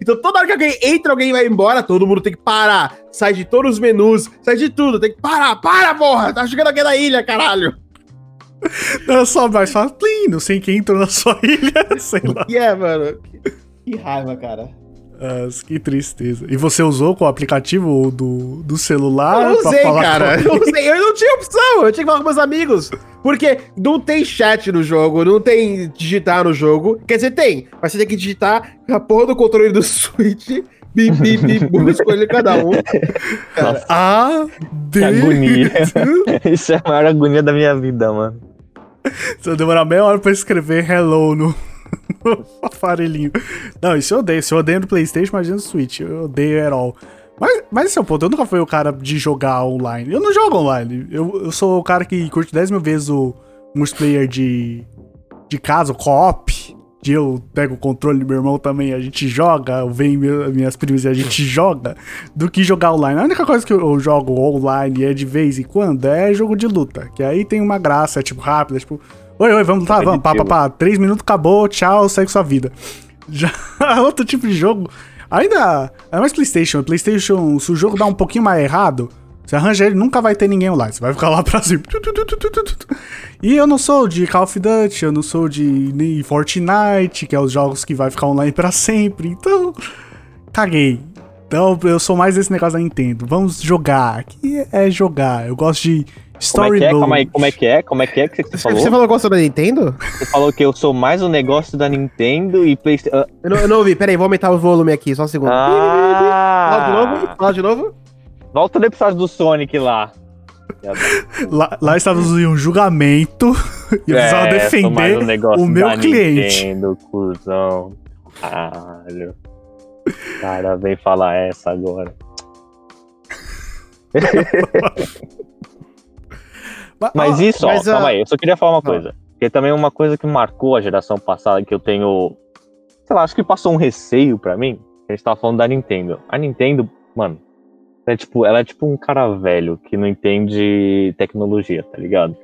Então toda hora que alguém entra, alguém vai embora, todo mundo tem que parar. Sai de todos os menus, sai de tudo. Tem que parar, para, porra! Tá chegando aqui na ilha, caralho! Era só mais fala, plim, não sei quem entrou na sua ilha, sei lá. E é, mano. Que raiva, cara. Nossa, que tristeza. E você usou com o aplicativo do, do celular? Eu usei, falar cara. com- Eu, usei. eu não tinha opção. Eu tinha que falar com meus amigos. Porque não tem chat no jogo, não tem digitar no jogo. Quer dizer, tem. Mas você tem que digitar a porra do controle do Switch. Bip, bip, bip, bip, escolher cada um. Cara, A, Que D. agonia. Isso é a maior agonia da minha vida, mano. Você vai demorar meia hora pra escrever hello no, no aparelhinho. Não, isso eu odeio. Se eu odeio no Playstation, imagina no Switch. Eu odeio at all. Mas, mas esse é o ponto. Eu nunca fui o cara de jogar online. Eu não jogo online. Eu, eu sou o cara que curte 10 mil vezes o multiplayer de, de casa, o co-op. dia eu pego o controle do meu irmão também, a gente joga, eu venho minhas primas e a gente joga, do que jogar online. A única coisa que eu jogo online é de vez em quando é jogo de luta, que aí tem uma graça, é tipo rápido, é tipo, oi, oi, vamos lutar, vamos, pá, pá, pá, três minutos, acabou, tchau, segue sua vida. Já outro tipo de jogo, ainda é mais Playstation, Playstation, se o jogo dá um pouquinho mais errado, você arranja ele, nunca vai ter ninguém online. Você vai ficar lá pra cima. Tu. E eu não sou de Call of Duty, eu não sou de nem Fortnite, que é os jogos que vai ficar online pra sempre. Então, caguei. Então, eu sou mais desse negócio da Nintendo. Vamos jogar. Aqui é jogar. Eu gosto de Como é story que é? mode. Calma aí, como é que é? Como é que é que você Você, falou? você falou que gostou da Nintendo? Você falou que eu sou mais um negócio da Nintendo e PlayStation. Eu não, eu não ouvi, peraí, vou aumentar o volume aqui, só um segundo. Fala de novo, Ah, fala de novo. volta no episódio do Sonic lá. Lá, lá estávamos em um julgamento e eu precisava É, sou mais defender um negócio o meu da cliente. Nintendo, cuzão. Caralho. O cara vem falar essa agora. Mas isso, mas ó, a- calma aí, eu só queria falar uma coisa. Que também é uma coisa que marcou a geração passada, que eu tenho. Sei lá, acho que passou um receio pra mim. A gente tava falando da Nintendo. A Nintendo, mano, é tipo, ela é tipo um cara velho que não entende tecnologia, tá ligado?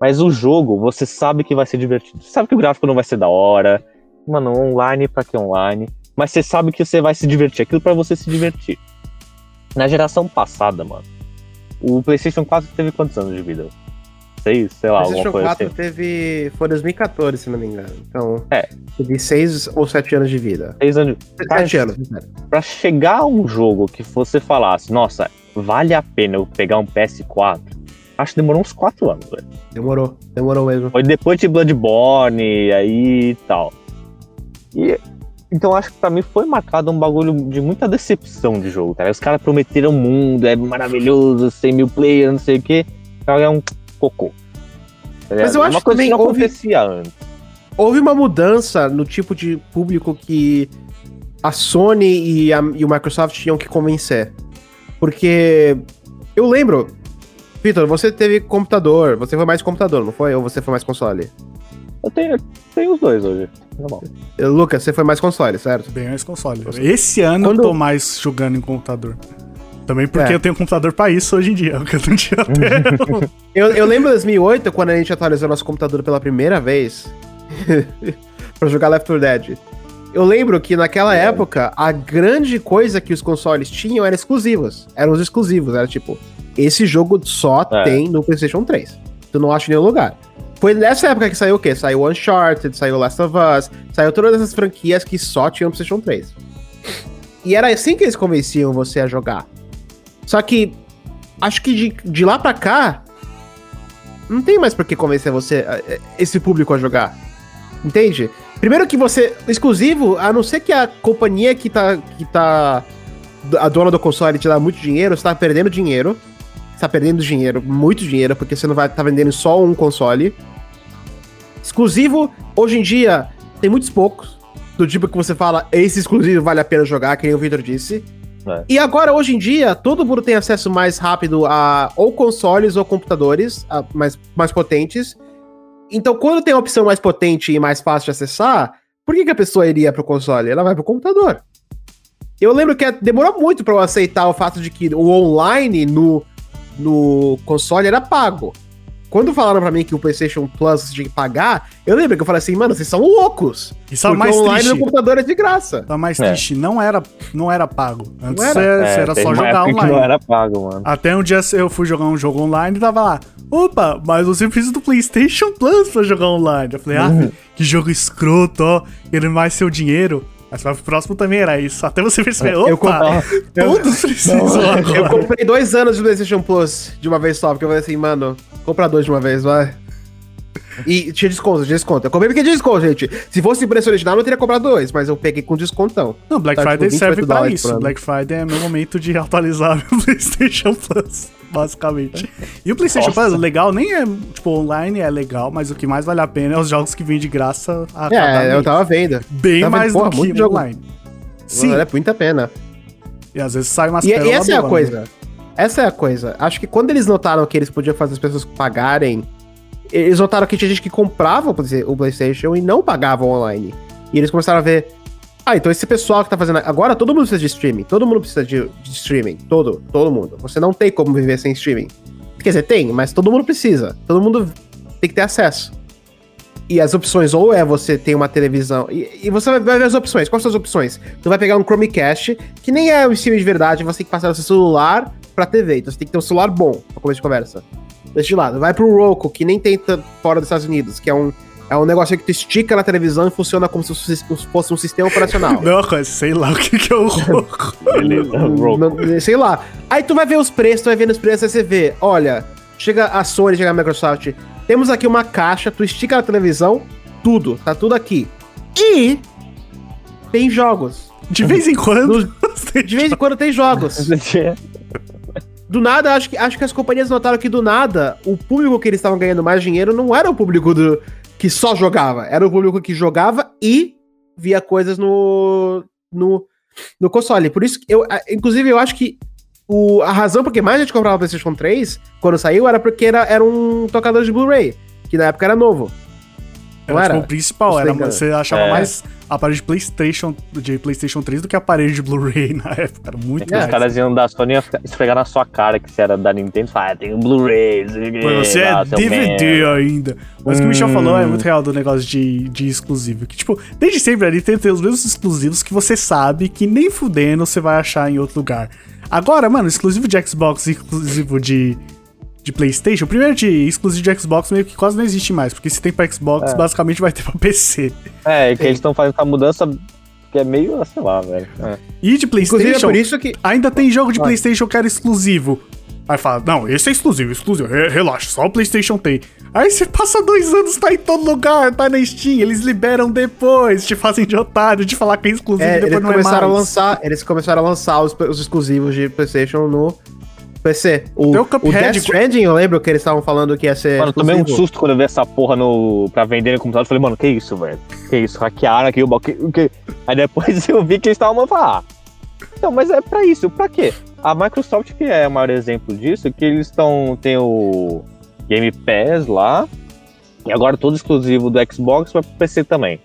Mas o jogo, você sabe que vai ser divertido. Você sabe que o gráfico não vai ser da hora. Mano, online pra que online? Mas você sabe que você vai se divertir. Aquilo pra você se divertir. Na geração passada, mano, o PlayStation 4 teve quantos anos de vida? Seis, sei lá, alguma PlayStation coisa 4 assim. teve. Foi 2014, se não me engano. Então. É. Teve 6 ou 7 anos de vida. Seis anos. 7 anos, sério. Pra chegar a um jogo que você falasse, nossa, vale a pena eu pegar um PS4, acho que demorou uns quatro anos, velho. Demorou, demorou mesmo. Foi depois de Bloodborne, aí e tal. E. Então acho que pra mim foi marcado um bagulho de muita decepção de jogo, cara. Os caras prometeram um mundo, é maravilhoso, 100 mil players, não sei o quê. Cara, é um cocô. Tá Mas eu É acho uma coisa também que não houve- acontecia antes. Houve uma mudança no tipo de público que a Sony e, a- e o Microsoft tinham que convencer. Porque eu lembro, Vitor, você teve computador, você foi mais computador, não foi? Ou você foi mais console? Eu tenho, tenho os dois hoje. Normal. Eh, Lucas, você foi mais console, certo? Bem mais console. Esse ano Quando- eu tô mais jogando em computador. Também porque É. eu tenho computador pra isso hoje em dia, que eu não tinha até. Eu, eu lembro em 2008, quando a gente atualizou nosso computador pela primeira vez pra jogar Left 4 Dead. Eu lembro que naquela É. época, a grande coisa que os consoles tinham eram exclusivos. Eram os exclusivos. Era tipo, esse jogo só É. tem no PlayStation 3. Tu não acha em nenhum lugar. Foi nessa época que saiu o quê? Saiu Uncharted, saiu Last of Us, saiu todas essas franquias que só tinham PlayStation 3. E era assim que eles convenciam você a jogar. Só que, acho que de, de lá pra cá, não tem mais por que convencer você, eh, esse público a jogar. Entende? Primeiro que você, exclusivo, a não ser que a companhia que tá, que tá, a dona do console te dá muito dinheiro, você tá perdendo dinheiro. Você tá perdendo dinheiro, muito dinheiro, porque você não vai estar vendendo só um console. Exclusivo, hoje em dia, tem muitos poucos. Do tipo que você fala, esse exclusivo vale a pena jogar, que nem o Victor disse. É. E agora, hoje em dia, todo mundo tem acesso mais rápido a ou consoles ou computadores a- mais, mais potentes. Então, quando tem a opção mais potente e mais fácil de acessar, por que, que a pessoa iria pro console? Ela vai pro computador. Eu lembro que demorou muito pra eu aceitar o fato de que o online no, no console era pago. Quando falaram pra mim que o PlayStation Plus tinha que pagar, eu lembro que eu falei assim, mano, vocês são loucos. Isso é o porque mais online triste. no computador é de graça. Tá mais É. triste. Não era, não era pago. Antes Não era? era, É, era só jogar online. não era pago, mano. Até um dia eu fui jogar um jogo online e tava lá. Opa, mas você precisa do PlayStation Plus pra jogar online. Eu falei, Uhum. ah, que jogo escroto, ó. Querendo mais seu dinheiro. Mas pro próximo também era isso. Até você perceber, Eu opa, todos precisam Eu comprei dois anos de PlayStation Plus de uma vez só, porque eu falei assim, mano, compra dois de uma vez, vai. E tinha desconto, tinha desconto. Eu comprei porque tinha desconto, gente. Se fosse preço original, eu não teria comprado dois, mas eu peguei com descontão. Não, Black Tá, Friday tipo, serve 28 pra isso. por ano. Black Friday é meu momento de atualizar meu PlayStation Plus, basicamente. E o PlayStation Nossa. Plus, legal nem é, tipo, online é legal, mas o que mais vale a pena é os jogos que vêm de graça a cada É, eu mês. tava vendo. Bem tava mais vendo, porra, do que jogo. online. Sim, Vale muita pena. e às vezes sai umas E, e essa é a boas, coisa. Essa é a coisa. Acho que quando eles notaram que eles podiam fazer as pessoas pagarem eles notaram que tinha gente que comprava o Play- o PlayStation e não pagava online. E eles começaram a ver. Ah, então esse pessoal que tá fazendo. Agora todo mundo precisa de streaming. Todo mundo precisa de, de streaming. Todo, todo mundo. Você não tem como viver sem streaming. Quer dizer, tem, mas todo mundo precisa. Todo mundo tem que ter acesso. E as opções, ou é você ter uma televisão. E, e você vai vai ver as opções. Quais são as opções? Tu vai pegar um Chromecast, que nem é um streaming de verdade, você tem que passar o seu celular pra TV. Então você tem que ter um celular bom pra começo de conversa. Deixa de lado. Vai pro Roku, que nem tem t- fora dos Estados Unidos, que é um, é um negócio que tu estica na televisão e funciona como se fosse um sistema operacional. Não, sei lá o que, que é o Roku. Beleza, Roku. Não- sei lá. Aí tu vai ver os preços, tu vai ver os preços, aí você vê, olha, chega a Sony, chega a Microsoft, temos aqui uma caixa, tu estica na televisão, tudo, tá tudo aqui. E tem jogos. De vez em quando. De vez em quando tem jogos. Do nada, acho que, acho que as companhias notaram que do nada, o público que eles estavam ganhando mais dinheiro não era o público do, que só jogava, era o público que jogava e via coisas no, no, no console. Por isso que eu, inclusive, eu acho que o, a razão por que mais gente comprava o PlayStation 3 quando saiu era porque era, era um tocador de Blu-ray, que na época era novo. Não Era, era? tipo, o principal, Você era, você achava É. mais aparelho de PlayStation, de PlayStation 3 do que aparelho de Blu-ray na época. Era muito É, Os caras iam da Sony ia ficar- esfregar na sua cara que você era da Nintendo e falar, ah, tem um Blu-ray. você é DVD merda." ainda. Mas o que o Michel Hum. falou é muito real do negócio de, de exclusivo. Que, tipo, desde sempre a Nintendo tem os mesmos exclusivos que você sabe que nem fudendo você vai achar em outro lugar. Agora, mano, exclusivo de Xbox exclusivo de, de PlayStation. Primeiro de exclusivo de Xbox meio que quase não existe mais. Porque se tem pra Xbox, É. basicamente vai ter pra PC. É, que eles estão fazendo essa mudança que é meio, sei lá, velho. É. E de é PlayStation, por isso que. ainda tem jogo de Vai. PlayStation que era exclusivo. Aí fala, não, esse é exclusivo, exclusivo, re- relaxa, só o PlayStation tem. Aí você passa dois anos, tá em todo lugar, tá na Steam, eles liberam depois, te fazem de otário, de falar que é exclusivo É, e eles depois não é começaram a mais. lançar, eles começaram a lançar os, os exclusivos de PlayStation no PC. O, o o, Cuphead- Death Stranding, eu lembro que eles estavam falando que ia ser. Mano, eu tomei um exclusivo. susto quando eu vi essa porra no, pra vender no computador. Eu falei, mano, que isso, velho? Que isso? Hackearam aqui o balcão. Que? Aí depois eu vi que eles estavam falando, ah, então, mas é pra isso, pra quê? A Microsoft que é o maior exemplo disso, que eles estão. tem o Game Pass lá, e agora todo exclusivo do Xbox vai pro PC também.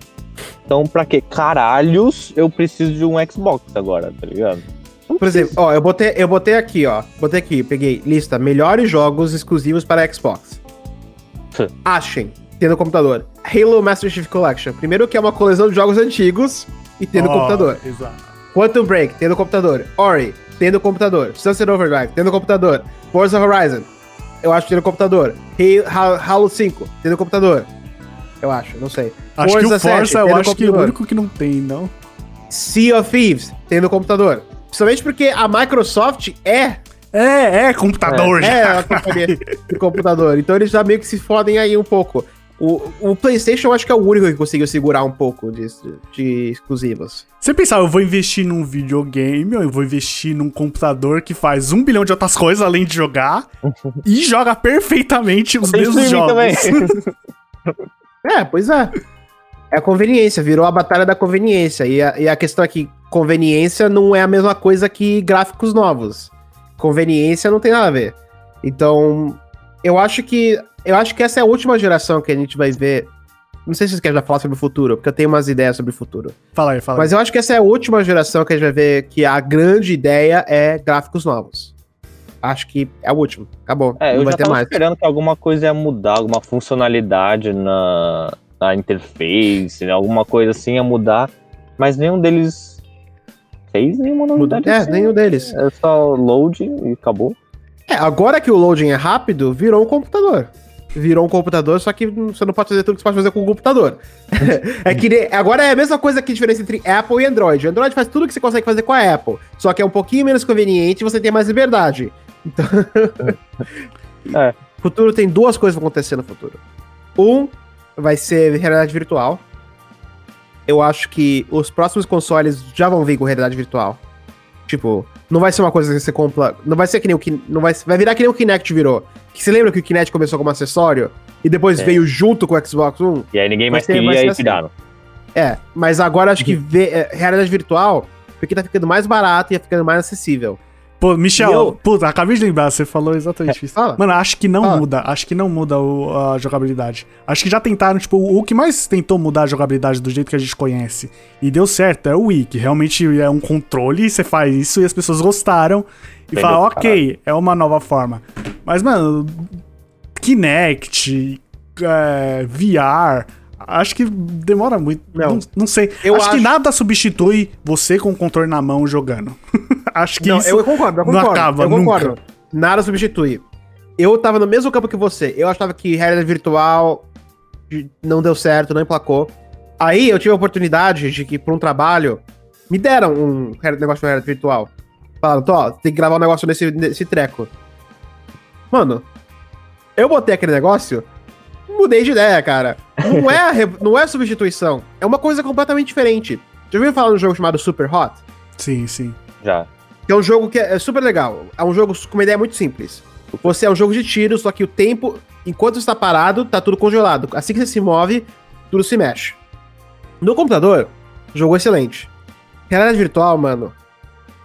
Então, pra quê? Caralhos, eu preciso de um Xbox agora, tá ligado? Por exemplo, ó, eu botei, eu botei aqui, ó. Botei aqui, peguei lista melhores jogos exclusivos para Xbox. Achem, tem no computador. Halo Master Chief Collection. Primeiro que é uma coleção de jogos antigos e tem no Ó, computador. Exato. Quantum Break, tem no computador. Ori, tem no computador. Sunset Overdrive, tem no computador. Forza Horizon, eu acho que tem no computador. Ha- Ha- Halo 5, tem no computador. Eu acho, não sei. Acho que o 7, Forza, tem eu no acho que é o computador. único que não tem, não. Sea of Thieves, tem no computador. Principalmente porque a Microsoft é, É, é computador é já. a companhia de computador. Então eles já meio que se fodem aí um pouco. O, o PlayStation eu acho que é o único que conseguiu segurar um pouco de, de exclusivos. Você pensar, eu vou investir num videogame, ou eu vou investir num computador que faz um bilhão de outras coisas além de jogar e joga perfeitamente os mesmos jogos. É, pois é. É a conveniência, virou a batalha da conveniência. E a, e a questão é que conveniência não é a mesma coisa que gráficos novos. Conveniência não tem nada a ver. Então, eu acho que. Eu acho que essa é a última geração que a gente vai ver. Não sei se vocês querem já falar sobre o futuro, porque eu tenho umas ideias sobre o futuro. Fala aí, fala aí. Mas eu acho que essa é a última geração que a gente vai ver que a grande ideia é gráficos novos. Acho que é o último. Acabou. É, eu não vai já ter tava mais. esperando que alguma coisa ia mudar, alguma funcionalidade na, na interface, né, alguma coisa assim ia mudar, mas nenhum deles fez nenhuma novidade. É, assim. nenhum deles. É só load e acabou. É, agora que o loading é rápido, virou um computador. Virou um computador, só que você não pode fazer tudo que você pode fazer com o computador. é que agora é a mesma coisa que a diferença entre Apple e Android. O Android faz tudo que você consegue fazer com a Apple, só que é um pouquinho menos conveniente e você tem mais liberdade. Então, É. futuro tem duas coisas que vão acontecer no futuro. Um vai ser realidade virtual. Eu acho que os próximos consoles já vão vir com realidade virtual. Tipo, não vai ser uma coisa que você compra. Não vai ser que nem o Kin- não vai, vai virar que nem o Kinect virou. Que você lembra que o Kinect começou como acessório e depois É. veio junto com o Xbox One? E aí ninguém mais ser- queria e assim. tiraram. É, mas agora acho que vê, é, realidade virtual, porque tá ficando mais barato e tá ficando mais acessível. Pô, Michel, eu- puta, acabei de lembrar, você falou exatamente isso. Fala. Mano, acho que não Fala. muda, acho que não muda o- a jogabilidade. Acho que já tentaram, tipo, o que mais tentou mudar a jogabilidade do jeito que a gente conhece e deu certo é o Wii, que realmente é um controle, você faz isso e as pessoas gostaram e Entendeu? falam, ok, é uma nova forma. Mas, mano, Kinect, é, VR, acho que demora muito. Não. Não, não sei. Eu acho, que acho- nada substitui você com o controle na mão jogando. acho que não, isso eu concordo, eu não concordo. acaba eu concordo. nunca. Nada substitui. Eu tava no mesmo campo que você. Eu achava que realidade virtual não deu certo, não emplacou. Aí eu tive a oportunidade de que, por um trabalho, me deram um negócio de realidade virtual. Falaram, ó, tem que gravar um negócio nesse, nesse treco. Mano, eu botei aquele negócio, mudei de ideia, cara. Não é, a re- não é substituição. É uma coisa completamente diferente. Já ouviu falar de um jogo chamado Super Hot? Sim, sim. Já. Que é um jogo que é é super legal. É um jogo com uma ideia muito simples. Você é um jogo de tiro, só que o tempo, enquanto você está parado, tá tudo congelado. Assim que você se move, tudo se mexe. No computador, jogo excelente. Realidade virtual, mano,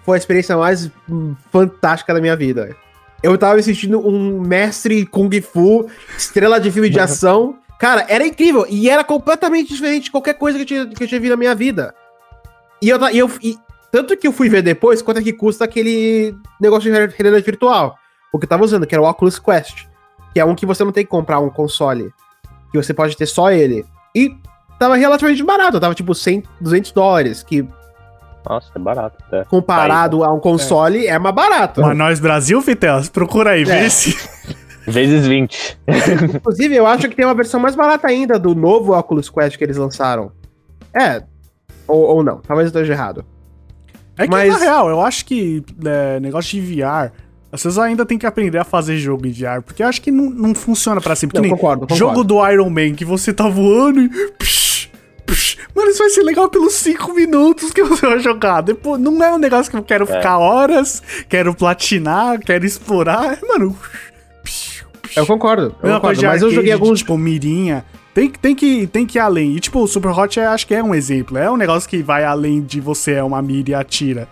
foi a experiência mais hum, fantástica da minha vida. Eu tava me sentindo um mestre Kung Fu, estrela de filme de ação. Cara, era incrível. E era completamente diferente de qualquer coisa que eu tinha, que eu tinha visto na minha vida. E eu, e eu e- tanto que eu fui ver depois quanto é que custa aquele negócio de realidade virtual. O que eu tava usando, que era o Oculus Quest. Que é um que você não tem que comprar um console. Que você pode ter só ele. E tava relativamente barato. Tava tipo 100, 200 dólares. Que Nossa, é barato até. comparado a um console é, mais barato. Mas nós Brasil, Vitelas, procura aí, vê É. se. Vezes 20. Inclusive, eu acho que tem uma versão mais barata ainda do novo Oculus Quest que eles lançaram. É. Ou, ou não. Talvez eu esteja errado. É que, Mas- na real, eu acho que é, negócio de VR, pessoas ainda tem que aprender a fazer jogo em VR, porque eu acho que não, não funciona pra sempre. Não, nem concordo, concordo. Jogo do Iron Man, que você tá voando e. Psh, psh. Mano, isso vai ser legal pelos 5 minutos que você vai jogar. Depois, não é um negócio que eu quero ficar horas, quero platinar, quero explorar. Mano. psh, psh. Eu concordo. Eu concordo. Mas eu arcade, joguei alguns. Tipo, mirinha. Tem, que- tem, que, tem que ir além. E, tipo, o Super Hot, é, acho que é um exemplo. É um negócio que vai além de você é uma mira e atira.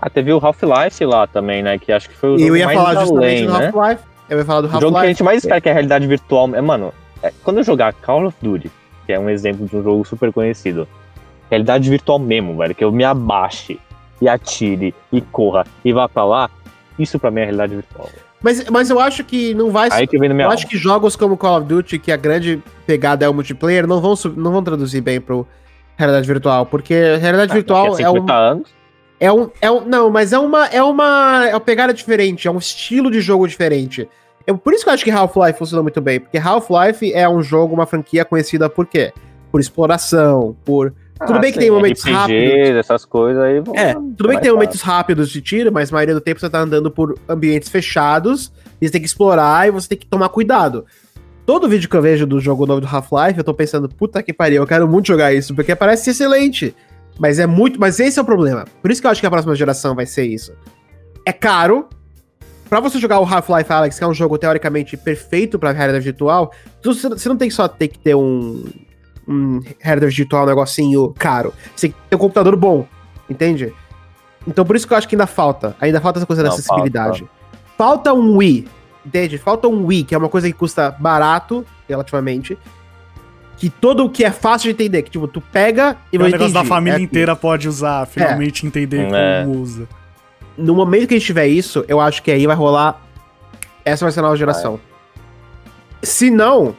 Ah, teve o Half-Life lá também, né? Que acho que foi o E jogo eu ia mais falar justamente além, do né? Half-Life. Eu ia falar do O jogo que a Half-Life. gente mais espera que é a realidade virtual. É, mano, é, quando eu jogar Call of Duty, que é um exemplo de um jogo super conhecido, realidade virtual mesmo, velho, que eu me abaixe e atire e corra e vá pra lá, isso pra mim é realidade virtual. Mas, mas eu acho que não vai. Aí que vem na minha eu acho que jogos como Call of Duty, que a grande pegada é o multiplayer, não vão, não vão traduzir bem pro realidade virtual. Porque realidade virtual Daqui é a um, 50 anos, é um. É um. Não, mas é uma. É uma. É uma pegada diferente, é um estilo de jogo diferente. É por isso que eu acho que Half-Life funciona muito bem. Porque Half-Life é um jogo, uma franquia conhecida por quê? Por exploração, por. Tudo ah, bem que sim, tem momentos RPGs, rápidos. essas coisas aí. vão- É, tudo bem que tem fácil. momentos rápidos de tiro, mas a maioria do tempo você tá andando por ambientes fechados, e você tem que explorar e você tem que tomar cuidado. Todo vídeo que eu vejo do jogo novo do Half-Life, eu tô pensando, puta que pariu, eu quero muito jogar isso, porque parece excelente. Mas é muito. Mas esse é o problema. Por isso que eu acho que a próxima geração vai ser isso. É caro. Pra você jogar o Half-Life Alex, que é um jogo teoricamente perfeito pra realidade virtual, você não tem só ter que ter um, um realidade virtual, um negocinho caro. Você tem que ter um computador bom, entende? Então por isso que eu acho que ainda falta. Ainda falta essa coisa da Não, acessibilidade. Falta um Wii, entende? Falta um Wii, que é uma coisa que custa barato, relativamente. Que todo o que é fácil de entender, que tipo, tu pega e É um vai negócio da família É- inteira pode usar, finalmente entender É. como usa. No momento que a gente tiver isso, eu acho que aí vai rolar. Essa vai ser a nova geração. Se não,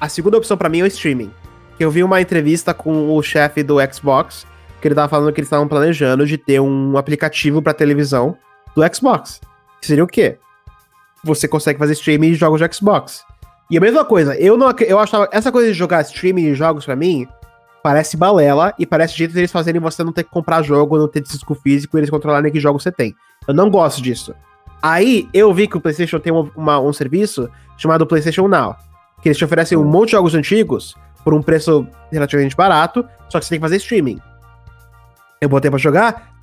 a segunda opção pra mim é o streaming. Eu vi uma entrevista com o chefe do Xbox, que ele tava falando que eles estavam planejando de ter um aplicativo pra televisão do Xbox. Que seria o quê? Você consegue fazer streaming de jogos de Xbox. E a mesma coisa, eu não eu achava essa coisa de jogar streaming de jogos pra mim parece balela e parece jeito deles fazerem você não ter que comprar jogo, não ter disco físico e eles controlarem que jogo você tem. Eu não gosto disso. Aí eu vi que o PlayStation tem uma- uma- um serviço chamado PlayStation Now, que eles te oferecem um monte de jogos antigos por um preço relativamente barato, só que você tem que fazer streaming. Eu botei pra jogar.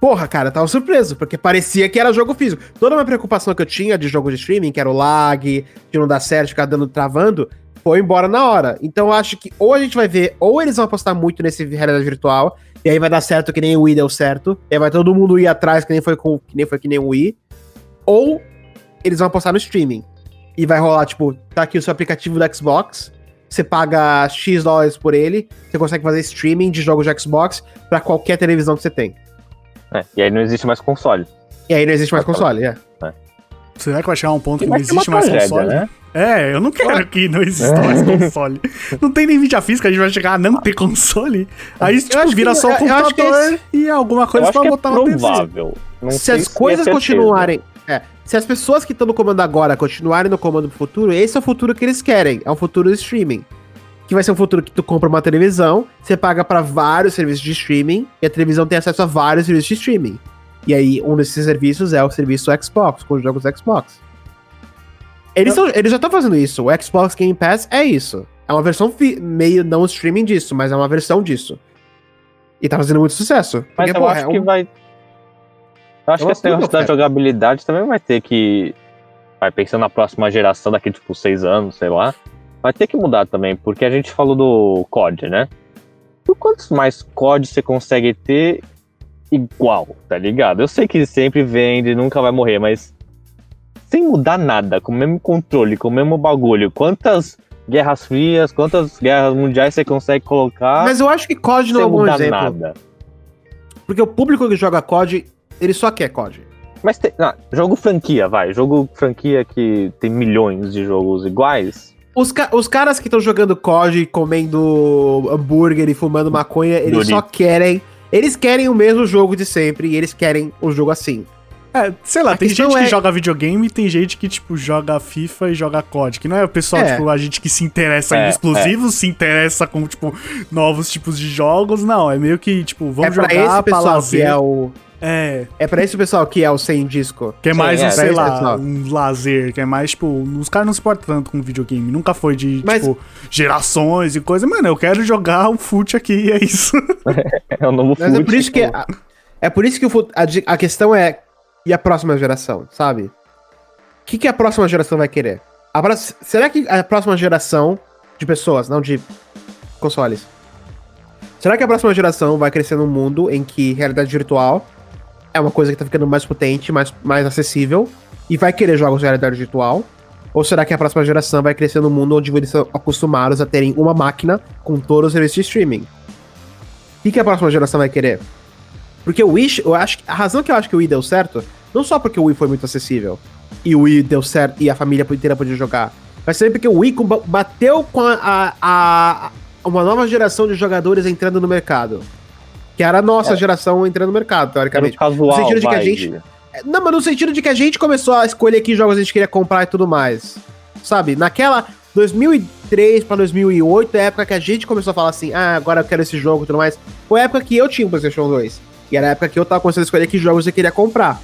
Porra, cara, eu tava surpreso, porque parecia que era jogo físico. Toda a minha preocupação que eu tinha de jogo de streaming, que era o lag, de não dar certo, ficar dando travando, foi embora na hora. Então eu acho que ou a gente vai ver, ou eles vão apostar muito nesse realidade virtual, e aí vai dar certo que nem o Wii deu certo, e aí vai todo mundo ir atrás que nem foi com, que nem foi que nem o Wii, ou eles vão apostar no streaming. E vai rolar, tipo, tá aqui o seu aplicativo do Xbox, você paga X dólares por ele, você consegue fazer streaming de jogos de Xbox pra qualquer televisão que você tem. É, e aí não existe mais console. E aí não existe mais console, é. Será que vai chegar um ponto que não ser uma existe mais tragédia, console? né? É, eu não quero que não exista mais console. Não tem nem mídia física, a gente vai chegar a não ter console. Aí, tipo, acho que- vira só eu acho que computador e alguma coisa pra que é botar na TV. provável. Não se as coisas é continuarem. É, se as pessoas que estão no comando agora continuarem no comando do futuro, esse é o futuro que eles querem. É um futuro do streaming. Que vai ser um futuro que tu compra uma televisão, você paga pra vários serviços de streaming, e a televisão tem acesso a vários serviços de streaming. E aí, um desses serviços é o serviço Xbox, com os jogos Xbox. Eles, eles já estão fazendo isso. O Xbox Game Pass é isso. É uma versão meio não streaming disso, mas é uma versão disso. E tá fazendo muito sucesso. Mas Porque, eu pô, acho é que um- vai. Eu acho É que uma esse negócio puta da jogabilidade também vai ter que. Vai pensando na próxima geração, daqui tipo seis anos, sei lá. Vai ter que mudar também, porque a gente falou do COD, né? Por quantos mais COD você consegue ter igual, tá ligado? Eu sei que sempre vende, nunca vai morrer, mas sem mudar nada, com o mesmo controle, com o mesmo bagulho, quantas guerras frias, quantas guerras mundiais você consegue colocar Mas eu acho que COD não é um bom exemplo. nada? Porque o público que joga COD, ele só quer COD. Mas tem, ah, jogo franquia, vai. Jogo franquia que tem milhões de jogos iguais. Os, ca- os caras que estão jogando COD, comendo hambúrguer e fumando maconha, eles só Doritos. querem. Eles querem o mesmo jogo de sempre e eles querem o jogo assim. É, sei lá, A tem gente que é- joga videogame e tem gente que, tipo, joga FIFA e joga COD. Que não é o pessoal, É. tipo, a gente que se interessa em É, exclusivos, se interessa com, tipo, novos tipos de jogos. Não, é meio que, tipo, vamos é pra jogar esse pra pessoal que lazer. é o. É, É pra esse pessoal que é o sem disco. que é Sim, mais, é, um, sei pra esse lá, pessoal. um lazer, que é mais, tipo, os caras não se importam tanto com videogame. Nunca foi de, Mas- tipo, gerações e coisa. Mano, eu quero jogar o fute aqui e é isso. É o novo Mas é por isso que. a- É por isso que o a, a questão é. E a próxima geração, sabe? O que, que a próxima geração vai querer? A será que a próxima geração de pessoas, não de consoles, será que a próxima geração vai crescer num mundo em que realidade virtual é uma coisa que tá ficando mais potente, mais, mais acessível e vai querer jogos de realidade virtual? Ou será que a próxima geração vai crescer num mundo onde eles são acostumados a terem uma máquina com todos os serviços de streaming? O que, a próxima geração vai querer? Porque o Wii, eu acho a razão que eu acho que o Wii deu certo, não só porque o Wii foi muito acessível e o Wii deu certo e a família inteira podia jogar, mas também porque o Wii bateu com a, a- a- uma nova geração de jogadores entrando no mercado. Que era a nossa É. geração entrando no mercado, Era teoricamente. casual, No sentido de que a vai, gente- Não, mas no sentido de que a gente começou a escolher que jogos a gente queria comprar e tudo mais. Sabe? Naquela 2003 pra 2008, é a época que a gente começou a falar assim: ah, agora eu quero esse jogo e tudo mais. Foi a época que eu tinha o PlayStation 2. E era a época que eu tava começando a escolher que jogos eu queria comprar.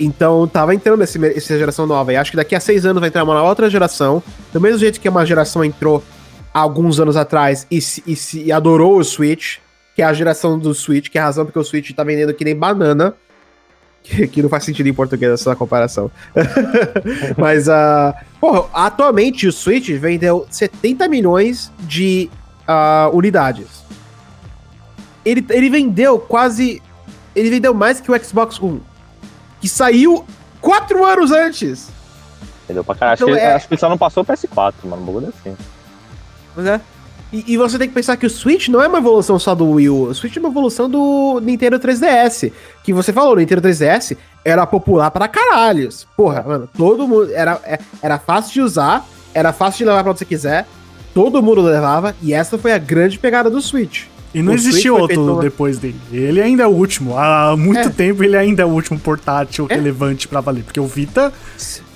Então tava entrando esse, essa geração nova. E acho que daqui a seis anos vai entrar uma outra geração. Do mesmo jeito que uma geração entrou alguns anos atrás e se, e se e adorou o Switch, que é a geração do Switch, que é a razão porque o Switch tá vendendo que nem banana. Que, que não faz sentido em português essa comparação. Mas, uh, porra, atualmente o Switch vendeu 70 milhões de ah, unidades. Ele, ele vendeu quase. Ele vendeu mais que o Xbox One, que saiu quatro anos antes. Entendeu? Pra caralho. Então acho, que, é- acho que só não passou o PS4, mano. Um bagulho assim. Pois é. E, e você tem que pensar que o Switch não é uma evolução só do Wii U. O Switch é uma evolução do Nintendo 3DS. Que você falou, o Nintendo 3DS era popular pra caralhos. Porra, mano, todo mundo. Era, é- era fácil de usar, era fácil de levar pra onde você quiser. Todo mundo levava. E essa foi a grande pegada do Switch. E não O Switch existe foi outro feito- depois dele. Ele ainda é o último. Há muito É. tempo ele ainda é o último portátil É. relevante pra valer. Porque o Vita.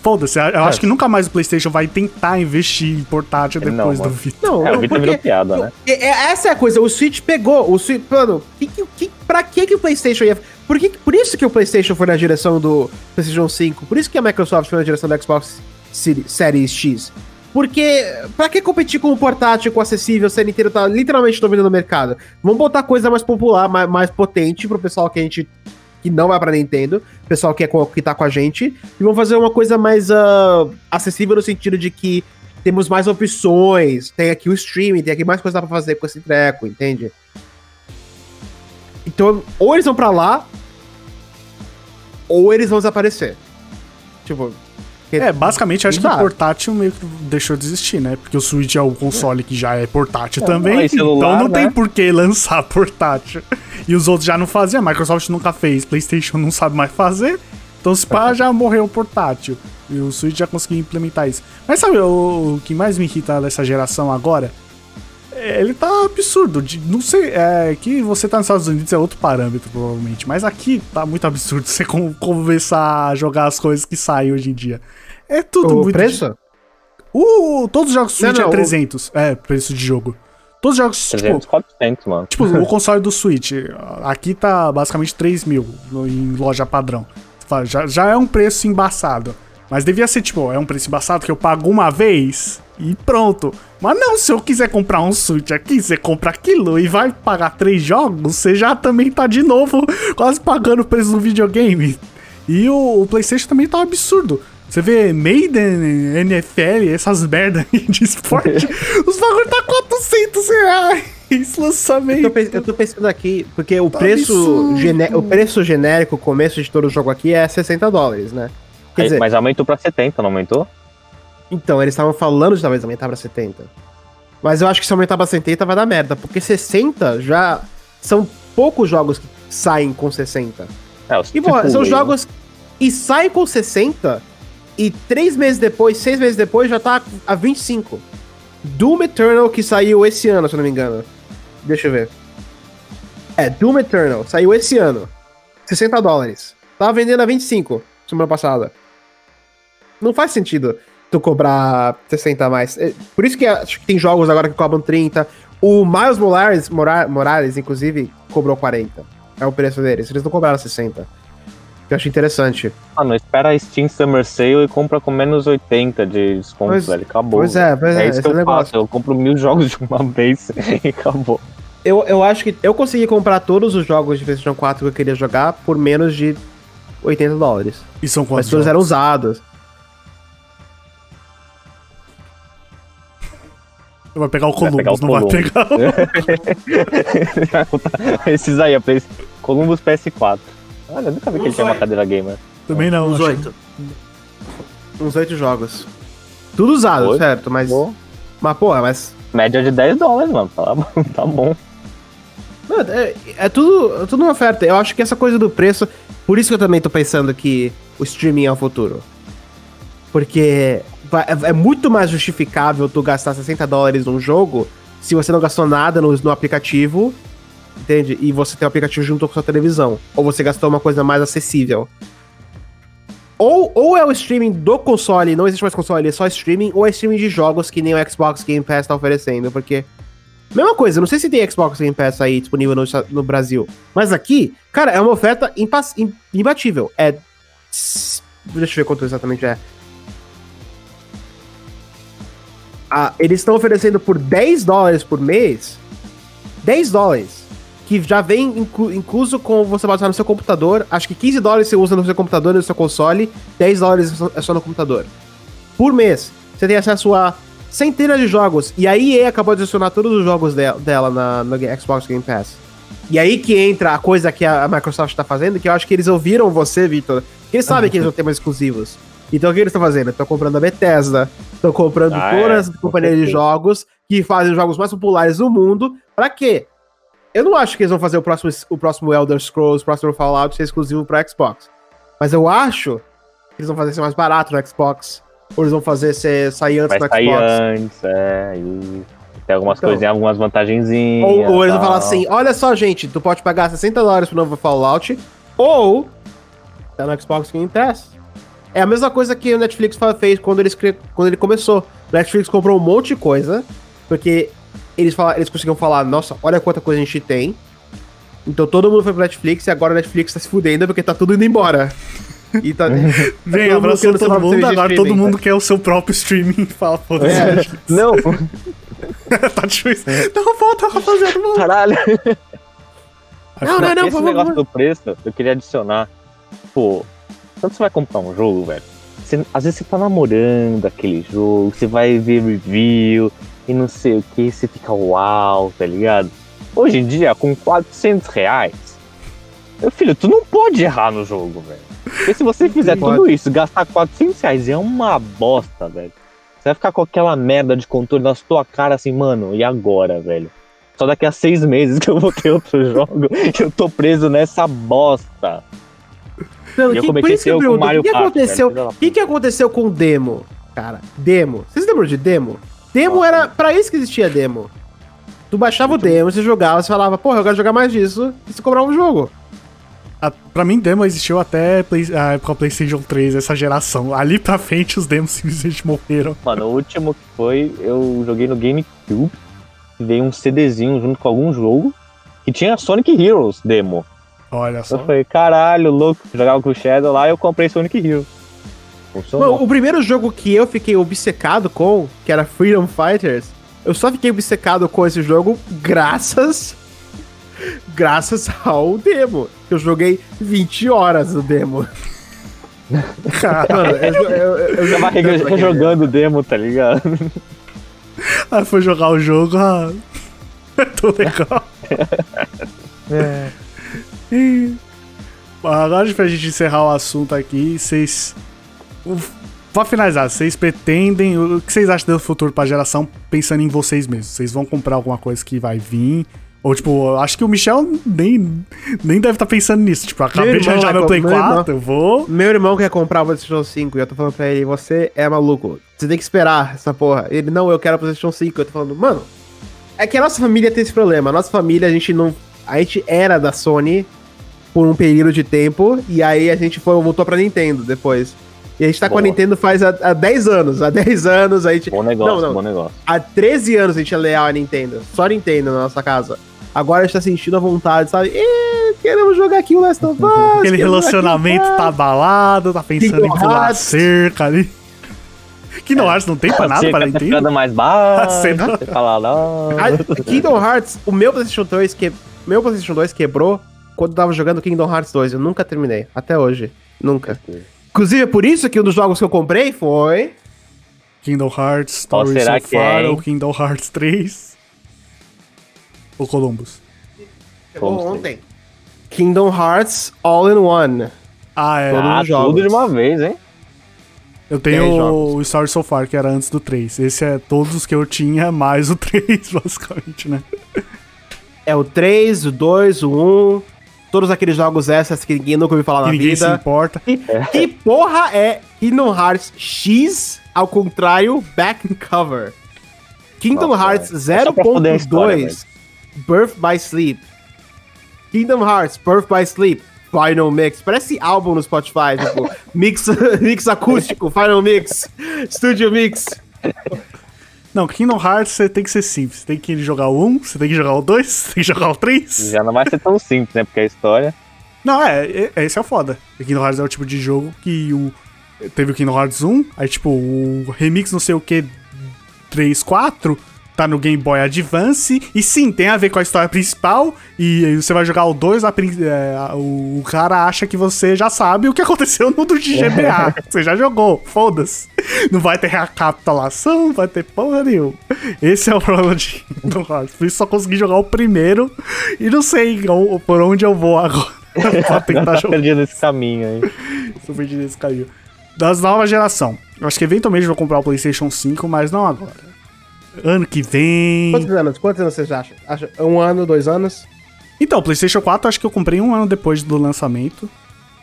Foda-se, eu acho que nunca mais o PlayStation vai tentar investir em portátil Não, depois do mano. Vita. Não, É, não, o Vita virou piada, né? É- é- essa é a coisa, o Switch pegou, o Switch, mano, que, que, pra que que o PlayStation ia... Por, que, por isso que o PlayStation foi na direção do PlayStation 5, por isso que a Microsoft foi na direção do Xbox Seri- Series X. Porque, pra que competir com o portátil, com o acessível, se a Nintendo tá literalmente dominando o mercado? Vamos botar coisa mais popular, mais, mais potente pro pessoal que a gente... Que não vai pra Nintendo, pessoal que, é, co- que tá com a gente, e vamos fazer uma coisa mais ah, acessível no sentido de que temos mais opções, tem aqui o streaming, tem aqui mais coisa pra fazer com esse treco, entende? Então, ou eles vão pra lá, ou eles vão desaparecer. Tipo. É, basicamente acho que Dá. o portátil meio que deixou de existir, né? Porque o Switch é o console que já é portátil É, também. mas celular, então não tem né? por que lançar portátil. E os outros já não faziam, a Microsoft nunca fez, PlayStation não sabe mais fazer. Então se pá, já morreu o portátil. E o Switch já conseguiu implementar isso. Mas sabe o, o que mais me irrita dessa geração agora? É, Ele tá absurdo. de- não sei, é que você tá nos Estados Unidos é outro parâmetro, provavelmente. Mas aqui tá muito absurdo você com- começar a jogar as coisas que saem hoje em dia. É tudo O muito. preço? O, todos os jogos Switch Não, não, é o- 300. É, preço de jogo. Todos os jogos, 300, tipo, 400, mano. tipo, o console do Switch, aqui tá basicamente 3 mil em loja padrão. Já, já é um preço embaçado. Mas devia ser, tipo, é um preço embaçado que eu pago uma vez e pronto. Mas não, se eu quiser comprar um Switch aqui, você compra aquilo e vai pagar três jogos, você já também tá de novo quase pagando o preço do videogame. E o, o PlayStation também tá um absurdo. Você vê Maiden, NFL, essas merda aí de esporte, os bagulho tá 400 reais lançamento. Eu tô, eu tô pensando aqui, porque o Tá preço, o preço genérico, começo de todo o jogo aqui é 60 dólares, né? Quer Aí, dizer, Mas aumentou pra 70, não aumentou? então, eles estavam falando de talvez aumentar pra 70. Mas eu acho que se aumentar pra 70 vai dar merda, porque 60 já são poucos jogos que saem com 60. É, os E, AAA, são né? jogos e saem com 60 e três meses depois, seis meses depois, já tá a 25. Doom Eternal, que saiu esse ano, se eu não me engano. Deixa eu ver. É, Doom Eternal, saiu esse ano. 60 dólares. Tava vendendo a 25 semana passada. Não faz sentido tu cobrar 60 a mais. É, Por isso que acho que tem jogos agora que cobram 30. O Miles Morales, Mora- Morales, inclusive, cobrou 40. É o preço deles. Eles não cobraram 60. Eu acho interessante. Mano, espera a Steam Summer Sale e compra com menos 80 de desconto, Pois- velho. Acabou. Pois é, pois é, é isso esse que é eu o negócio. faço. Eu compro mil jogos de uma vez e acabou. Eu, eu acho que eu consegui comprar todos os jogos de PlayStation 4 que eu queria jogar por menos de 80 dólares. E são Mas quantos todos eram jogos? usados. Vai pegar o Vai pegar Columbus, o não vai Columbus. pegar o... Esses aí, a PS... Columbus PS4. Olha, eu nunca vi que ele tinha uma cadeira gamer. Também não. Uns acho. oito. Uns oito jogos. Tudo usado, Oito? certo? Mas. Pô, Mas, porra, mas. média de 10 dólares, mano. Tá, tá bom. Mano, é, é tudo, é tudo uma oferta. Eu acho que essa coisa do preço. Por isso que eu também tô pensando que o streaming é o futuro. Porque vai- é, é muito mais justificável tu gastar 60 dólares num jogo se você não gastou nada no, no aplicativo, entende? E você tem o aplicativo junto com a sua televisão. Ou você gastou uma coisa mais acessível. Ou, ou é o streaming do console, não existe mais console, é só streaming, ou é streaming de jogos que nem o Xbox Game Pass tá oferecendo, porque. Mesma coisa, não sei se tem Xbox Game Pass aí disponível no, no Brasil, mas aqui, cara, é uma oferta impas- im- imbatível. É. Deixa eu ver quanto exatamente é. Ah, eles estão oferecendo por 10 dólares por mês. 10 dólares. Que já vem inclu- incluso com você baixar no seu computador. Acho que 15 dólares você usa no seu computador e no seu console. 10 dólares é só- é só no computador. Por mês. Você tem acesso a centenas de jogos. E a EA acabou de adicionar todos os jogos de- dela na, no Xbox Game Pass. E aí que entra a coisa que a Microsoft tá fazendo, que eu acho que eles ouviram você, Victor. Que eles sabem que eles vão ter mais exclusivos. Então o que eles estão fazendo? Estão comprando a Bethesda, estão comprando Ah, todas é, as com companhias de jogos que fazem os jogos mais populares do mundo. Pra quê? Eu não acho que eles vão fazer o próximo, o próximo Elder Scrolls, o próximo Fallout ser exclusivo pra Xbox. Mas eu acho que eles vão fazer ser mais barato no Xbox. Ou eles vão fazer ser, sair antes Vai no sair Xbox. antes, é. Tem algumas Então. coisinhas, algumas vantagenzinhas. Ou, ou eles vão falar assim: olha só, gente, tu pode pagar 60 dólares pro novo Fallout, ou tá no Xbox Game Pass. É a mesma coisa que o Netflix fez quando, eles, quando ele começou. O Netflix comprou um monte de coisa, porque eles, fala, eles conseguiam falar: nossa, olha quanta coisa a gente tem. Então todo mundo foi pro Netflix e agora o Netflix tá se fudendo porque tá tudo indo embora. E tá, Vem, mundo abraçou todo mundo, de agora todo mundo quer o seu próprio streaming. Fala, foda-se. É. Não, tá difícil. Não, volta, rapaziada, volta. caralho. Não, não, não, Esse por negócio favor. do preço, eu queria adicionar. Pô, quando você vai comprar um jogo, velho, você- às vezes você tá namorando aquele jogo, você vai ver review e não sei o que, você fica uau, tá ligado? Hoje em dia, com 400 reais, meu filho, tu não pode errar no jogo, velho. Porque se você fizer pode. tudo isso, gastar 400 reais é uma bosta, velho. Você vai ficar com aquela merda de controle na sua cara assim, mano, e agora, velho? Só daqui a seis meses que eu vou ter outro jogo e eu tô preso nessa bosta. Eu que- por isso que eu pergunto, o que aconteceu? O que, que aconteceu com o demo, cara? Demo. Vocês lembram de demo? Demo Nossa. era pra isso que existia demo. Tu baixava o demo, você jogava, você falava, porra, eu quero jogar mais disso, e você comprava um jogo. A, pra mim, demo existiu até Play- a época PlayStation 3, essa geração. Ali pra frente, os demos simplesmente morreram. Mano, o último que foi, eu joguei no GameCube. E veio um CDzinho junto com algum jogo. Que tinha Sonic Heroes demo. Olha só. Eu falei, caralho, louco. Jogava com o Shadow lá e eu comprei Sonic Heroes. Funcionou. Mano, o primeiro jogo que eu fiquei obcecado com, que era Freedom Fighters, eu só fiquei obcecado com esse jogo graças. Graças ao demo. Eu joguei 20 horas no demo. Cara, Mano, eu, eu, eu, eu tava joguei tanto naquele jogando o demo, tá ligado? aí foi jogar o jogo, ah, é tão legal. E- Agora, pra gente encerrar o assunto aqui, vocês. O- Pra finalizar, vocês pretendem. O que vocês acham do futuro pra geração pensando em vocês mesmos? Vocês vão comprar alguma coisa que vai vir? Ou, tipo, acho que o Michel nem, nem deve estar pensando nisso. Tipo, acabei de arranjar meu Play com- meu irmão. 4, eu vou. Meu irmão quer comprar o PlayStation 5 e eu tô falando pra ele, você é maluco. Você tem que esperar essa porra. Ele, não, eu quero o PlayStation 5. Eu tô falando, mano, é que a nossa família tem esse problema. A nossa família, a gente não. A gente era da Sony por um período de tempo e aí a gente foi, voltou pra Nintendo depois. E a gente tá com a Boa. Nintendo faz há, há 10 anos. Há 10 anos a gente. Bom negócio, Não, não. bom negócio. Há 13 anos a gente é leal à Nintendo. Só Nintendo na nossa casa. Agora a gente tá sentindo a vontade, sabe? Ih, queremos jogar aqui o Last of Us. Aquele relacionamento tá abalado, tá pensando em pular Hearts. cerca ali. Kingdom Hearts não tem pra nada para tá Nintendo? ficando mais baixo. Você não- fala, não. Ah, Kingdom Hearts, o meu PlayStation 2 que meu PlayStation 2 quebrou quando eu tava jogando Kingdom Hearts 2. Eu nunca terminei, até hoje, nunca. Inclusive é por isso que um dos jogos que eu comprei foi Kingdom Hearts, Story será So que Far, é, hein? ou Kingdom Hearts 3. Ou Columbus. chegou ontem. Kingdom Hearts All in One. Ah, é. Todos Ah, tudo de uma vez, hein? Eu tenho o Story So Far, que era antes do 3. Esse é todos os que eu tinha, mais o 3, basicamente, né? É o 3, o 2, o 1, todos aqueles jogos extras que ninguém nunca ouviu falar Que na ninguém se vida. importa. E, que porra é Kingdom Hearts X ao contrário back cover? Kingdom Nossa, Hearts é. É 0.2 Birth by Sleep. Kingdom Hearts Birth by Sleep Final Mix. Parece álbum no Spotify, tipo, mix, mix acústico, Final Mix, Studio Mix. Não, Kingdom Hearts você tem que ser simples. Você tem que jogar o 1, você tem que jogar o 2, você tem que jogar o 3. Já não vai ser tão simples, né? Porque a história. Não, é, é- esse é o foda. O Kingdom Hearts é o tipo de jogo que o. Teve o Kingdom Hearts 1, aí tipo, o remix não sei o que 3, 4, tá no Game Boy Advance, e sim, tem a ver com a história principal, e você vai jogar o 2, a prin- é, o, cara acha que você já sabe o que aconteceu no do de GBA. você já jogou, foda-se. Não vai ter recapitulação, não vai ter porra nenhuma. Esse é o problema de Hearts. Por isso só consegui jogar o primeiro, e não sei por onde eu vou agora. pra tentar Tá jogar. perdido nesse caminho aí. Sou perdido nesse caminho. Das nova geração. Eu acho que eventualmente eu vou comprar o PlayStation 5, mas não agora. Ano que vem. Quantos anos? Quantos anos vocês acham? Acha um ano, dois anos? Então, o PlayStation 4 eu acho que eu comprei um ano depois do lançamento.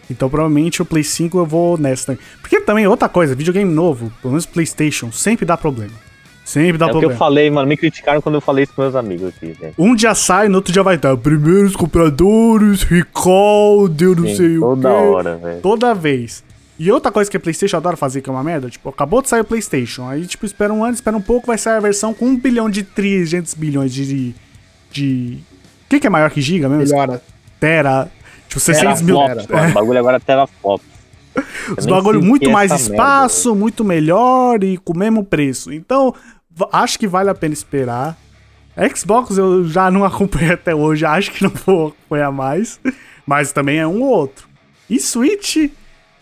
Então, provavelmente o Play 5 eu vou nessa. também. Porque também, outra coisa, videogame novo, pelo menos PlayStation, sempre dá problema. Sempre dá É o que problema. eu falei, mano. Me criticaram quando eu falei isso pros meus amigos aqui, velho. Um dia sai, no outro dia vai estar. Primeiros compradores, recall, deu não Sim, sei o Toda quê. hora, velho. Toda vez. E outra coisa que a PlayStation adora fazer, que é uma merda, tipo, acabou de sair o PlayStation. Aí, tipo, espera um ano, espera um pouco, vai sair a versão com 1 bilhão de 300 bilhões de. de. O que, que é maior que giga mesmo? Melhora. Tera. Tipo, 600 mil. Teraflops, mano. O bagulho agora é teraflops. Os bagulho muito é mais essa merda, espaço, muito melhor e com o mesmo preço. Então, acho que vale a pena esperar. Xbox eu já não acompanhei até hoje, acho que não vou acompanhar mais. Mas também é um ou outro. E Switch,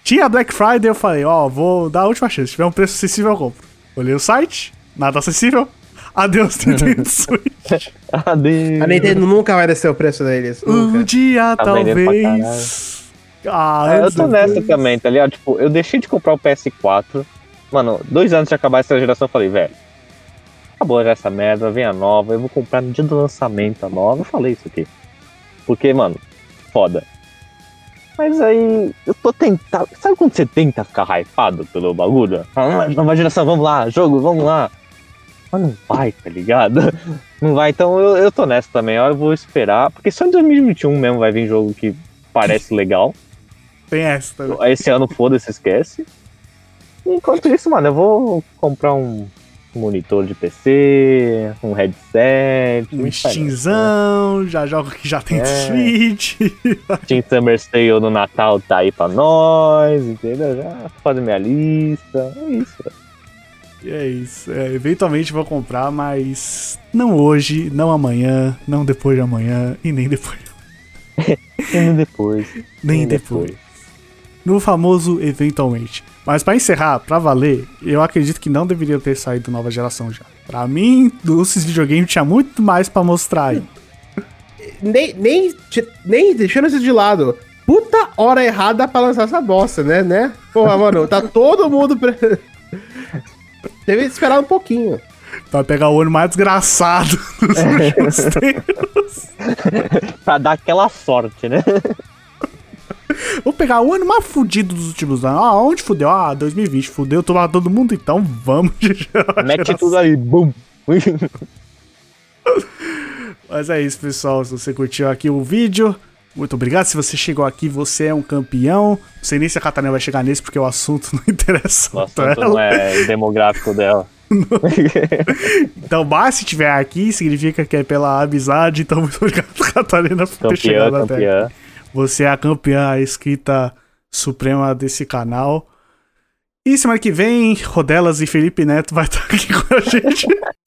Tinha Black Friday, eu falei, ó, vou dar a última chance. Se tiver um preço acessível, eu compro. Olhei o site, nada acessível. Adeus, Nintendo Switch. Adeus. A Nintendo nunca vai descer o preço deles. Um Nunca. dia, Tá talvez. Ah, É, eu tô nessa também, tá ligado? Tipo, eu deixei de comprar o PS4. Mano, dois anos de acabar essa geração, eu falei, velho, acabou já essa merda, vem a nova, eu vou comprar no dia do lançamento a nova. Eu falei isso aqui. Porque, mano, foda. Mas aí, eu tô tentando. Sabe quando você tenta ficar hypado pelo bagulho? Ah, nova geração, vamos lá, jogo, vamos lá. Mas não vai, tá ligado? Não vai, então eu, eu tô nessa também. Eu vou esperar, porque só em 2021 mesmo vai vir jogo que parece legal. Tem essa também. Esse ano, foda-se, esquece. Enquanto isso, mano, eu vou comprar um monitor de PC, um headset. Um aí, Steamzão, já jogo que já tem É. Switch. né? Team Summer Sale no Natal tá aí pra nós, entendeu? Já fazer minha lista. É isso. E é isso. É, eventualmente vou comprar, mas não hoje, não amanhã, não depois de amanhã e nem depois. E depois. Nem e depois. No famoso eventualmente. Mas pra encerrar, pra valer, eu acredito que não deveria ter saído nova geração já. Pra mim, desses videogames tinha muito mais pra mostrar aí. Nem, nem, nem deixando isso de lado. Puta hora errada pra lançar essa bosta, né? né? Porra, mano, tá todo mundo. Pre... Teve que esperar um pouquinho. Pra pegar o olho mais desgraçado dos últimos tempos. Pra dar aquela sorte, né? Vou pegar o ano mais fudido dos últimos anos. Ah, onde fudeu? Ah, 2020 fudeu, tomar todo mundo, então vamos. Mete tudo aí, bum! Mas é isso, pessoal. Se você curtiu aqui o vídeo, muito obrigado. Se você chegou aqui, você é um campeão. Não sei nem se a Catarina vai chegar nesse, porque o assunto não interessa O assunto não é demográfico dela. Então, mas se tiver aqui, significa que é pela amizade. Então, muito obrigado, Catarina, por ter Campeã, chegado até aqui. Você é a campeã a escrita suprema desse canal. E semana que vem, Rodelas e Felipe Neto vai estar aqui com a gente.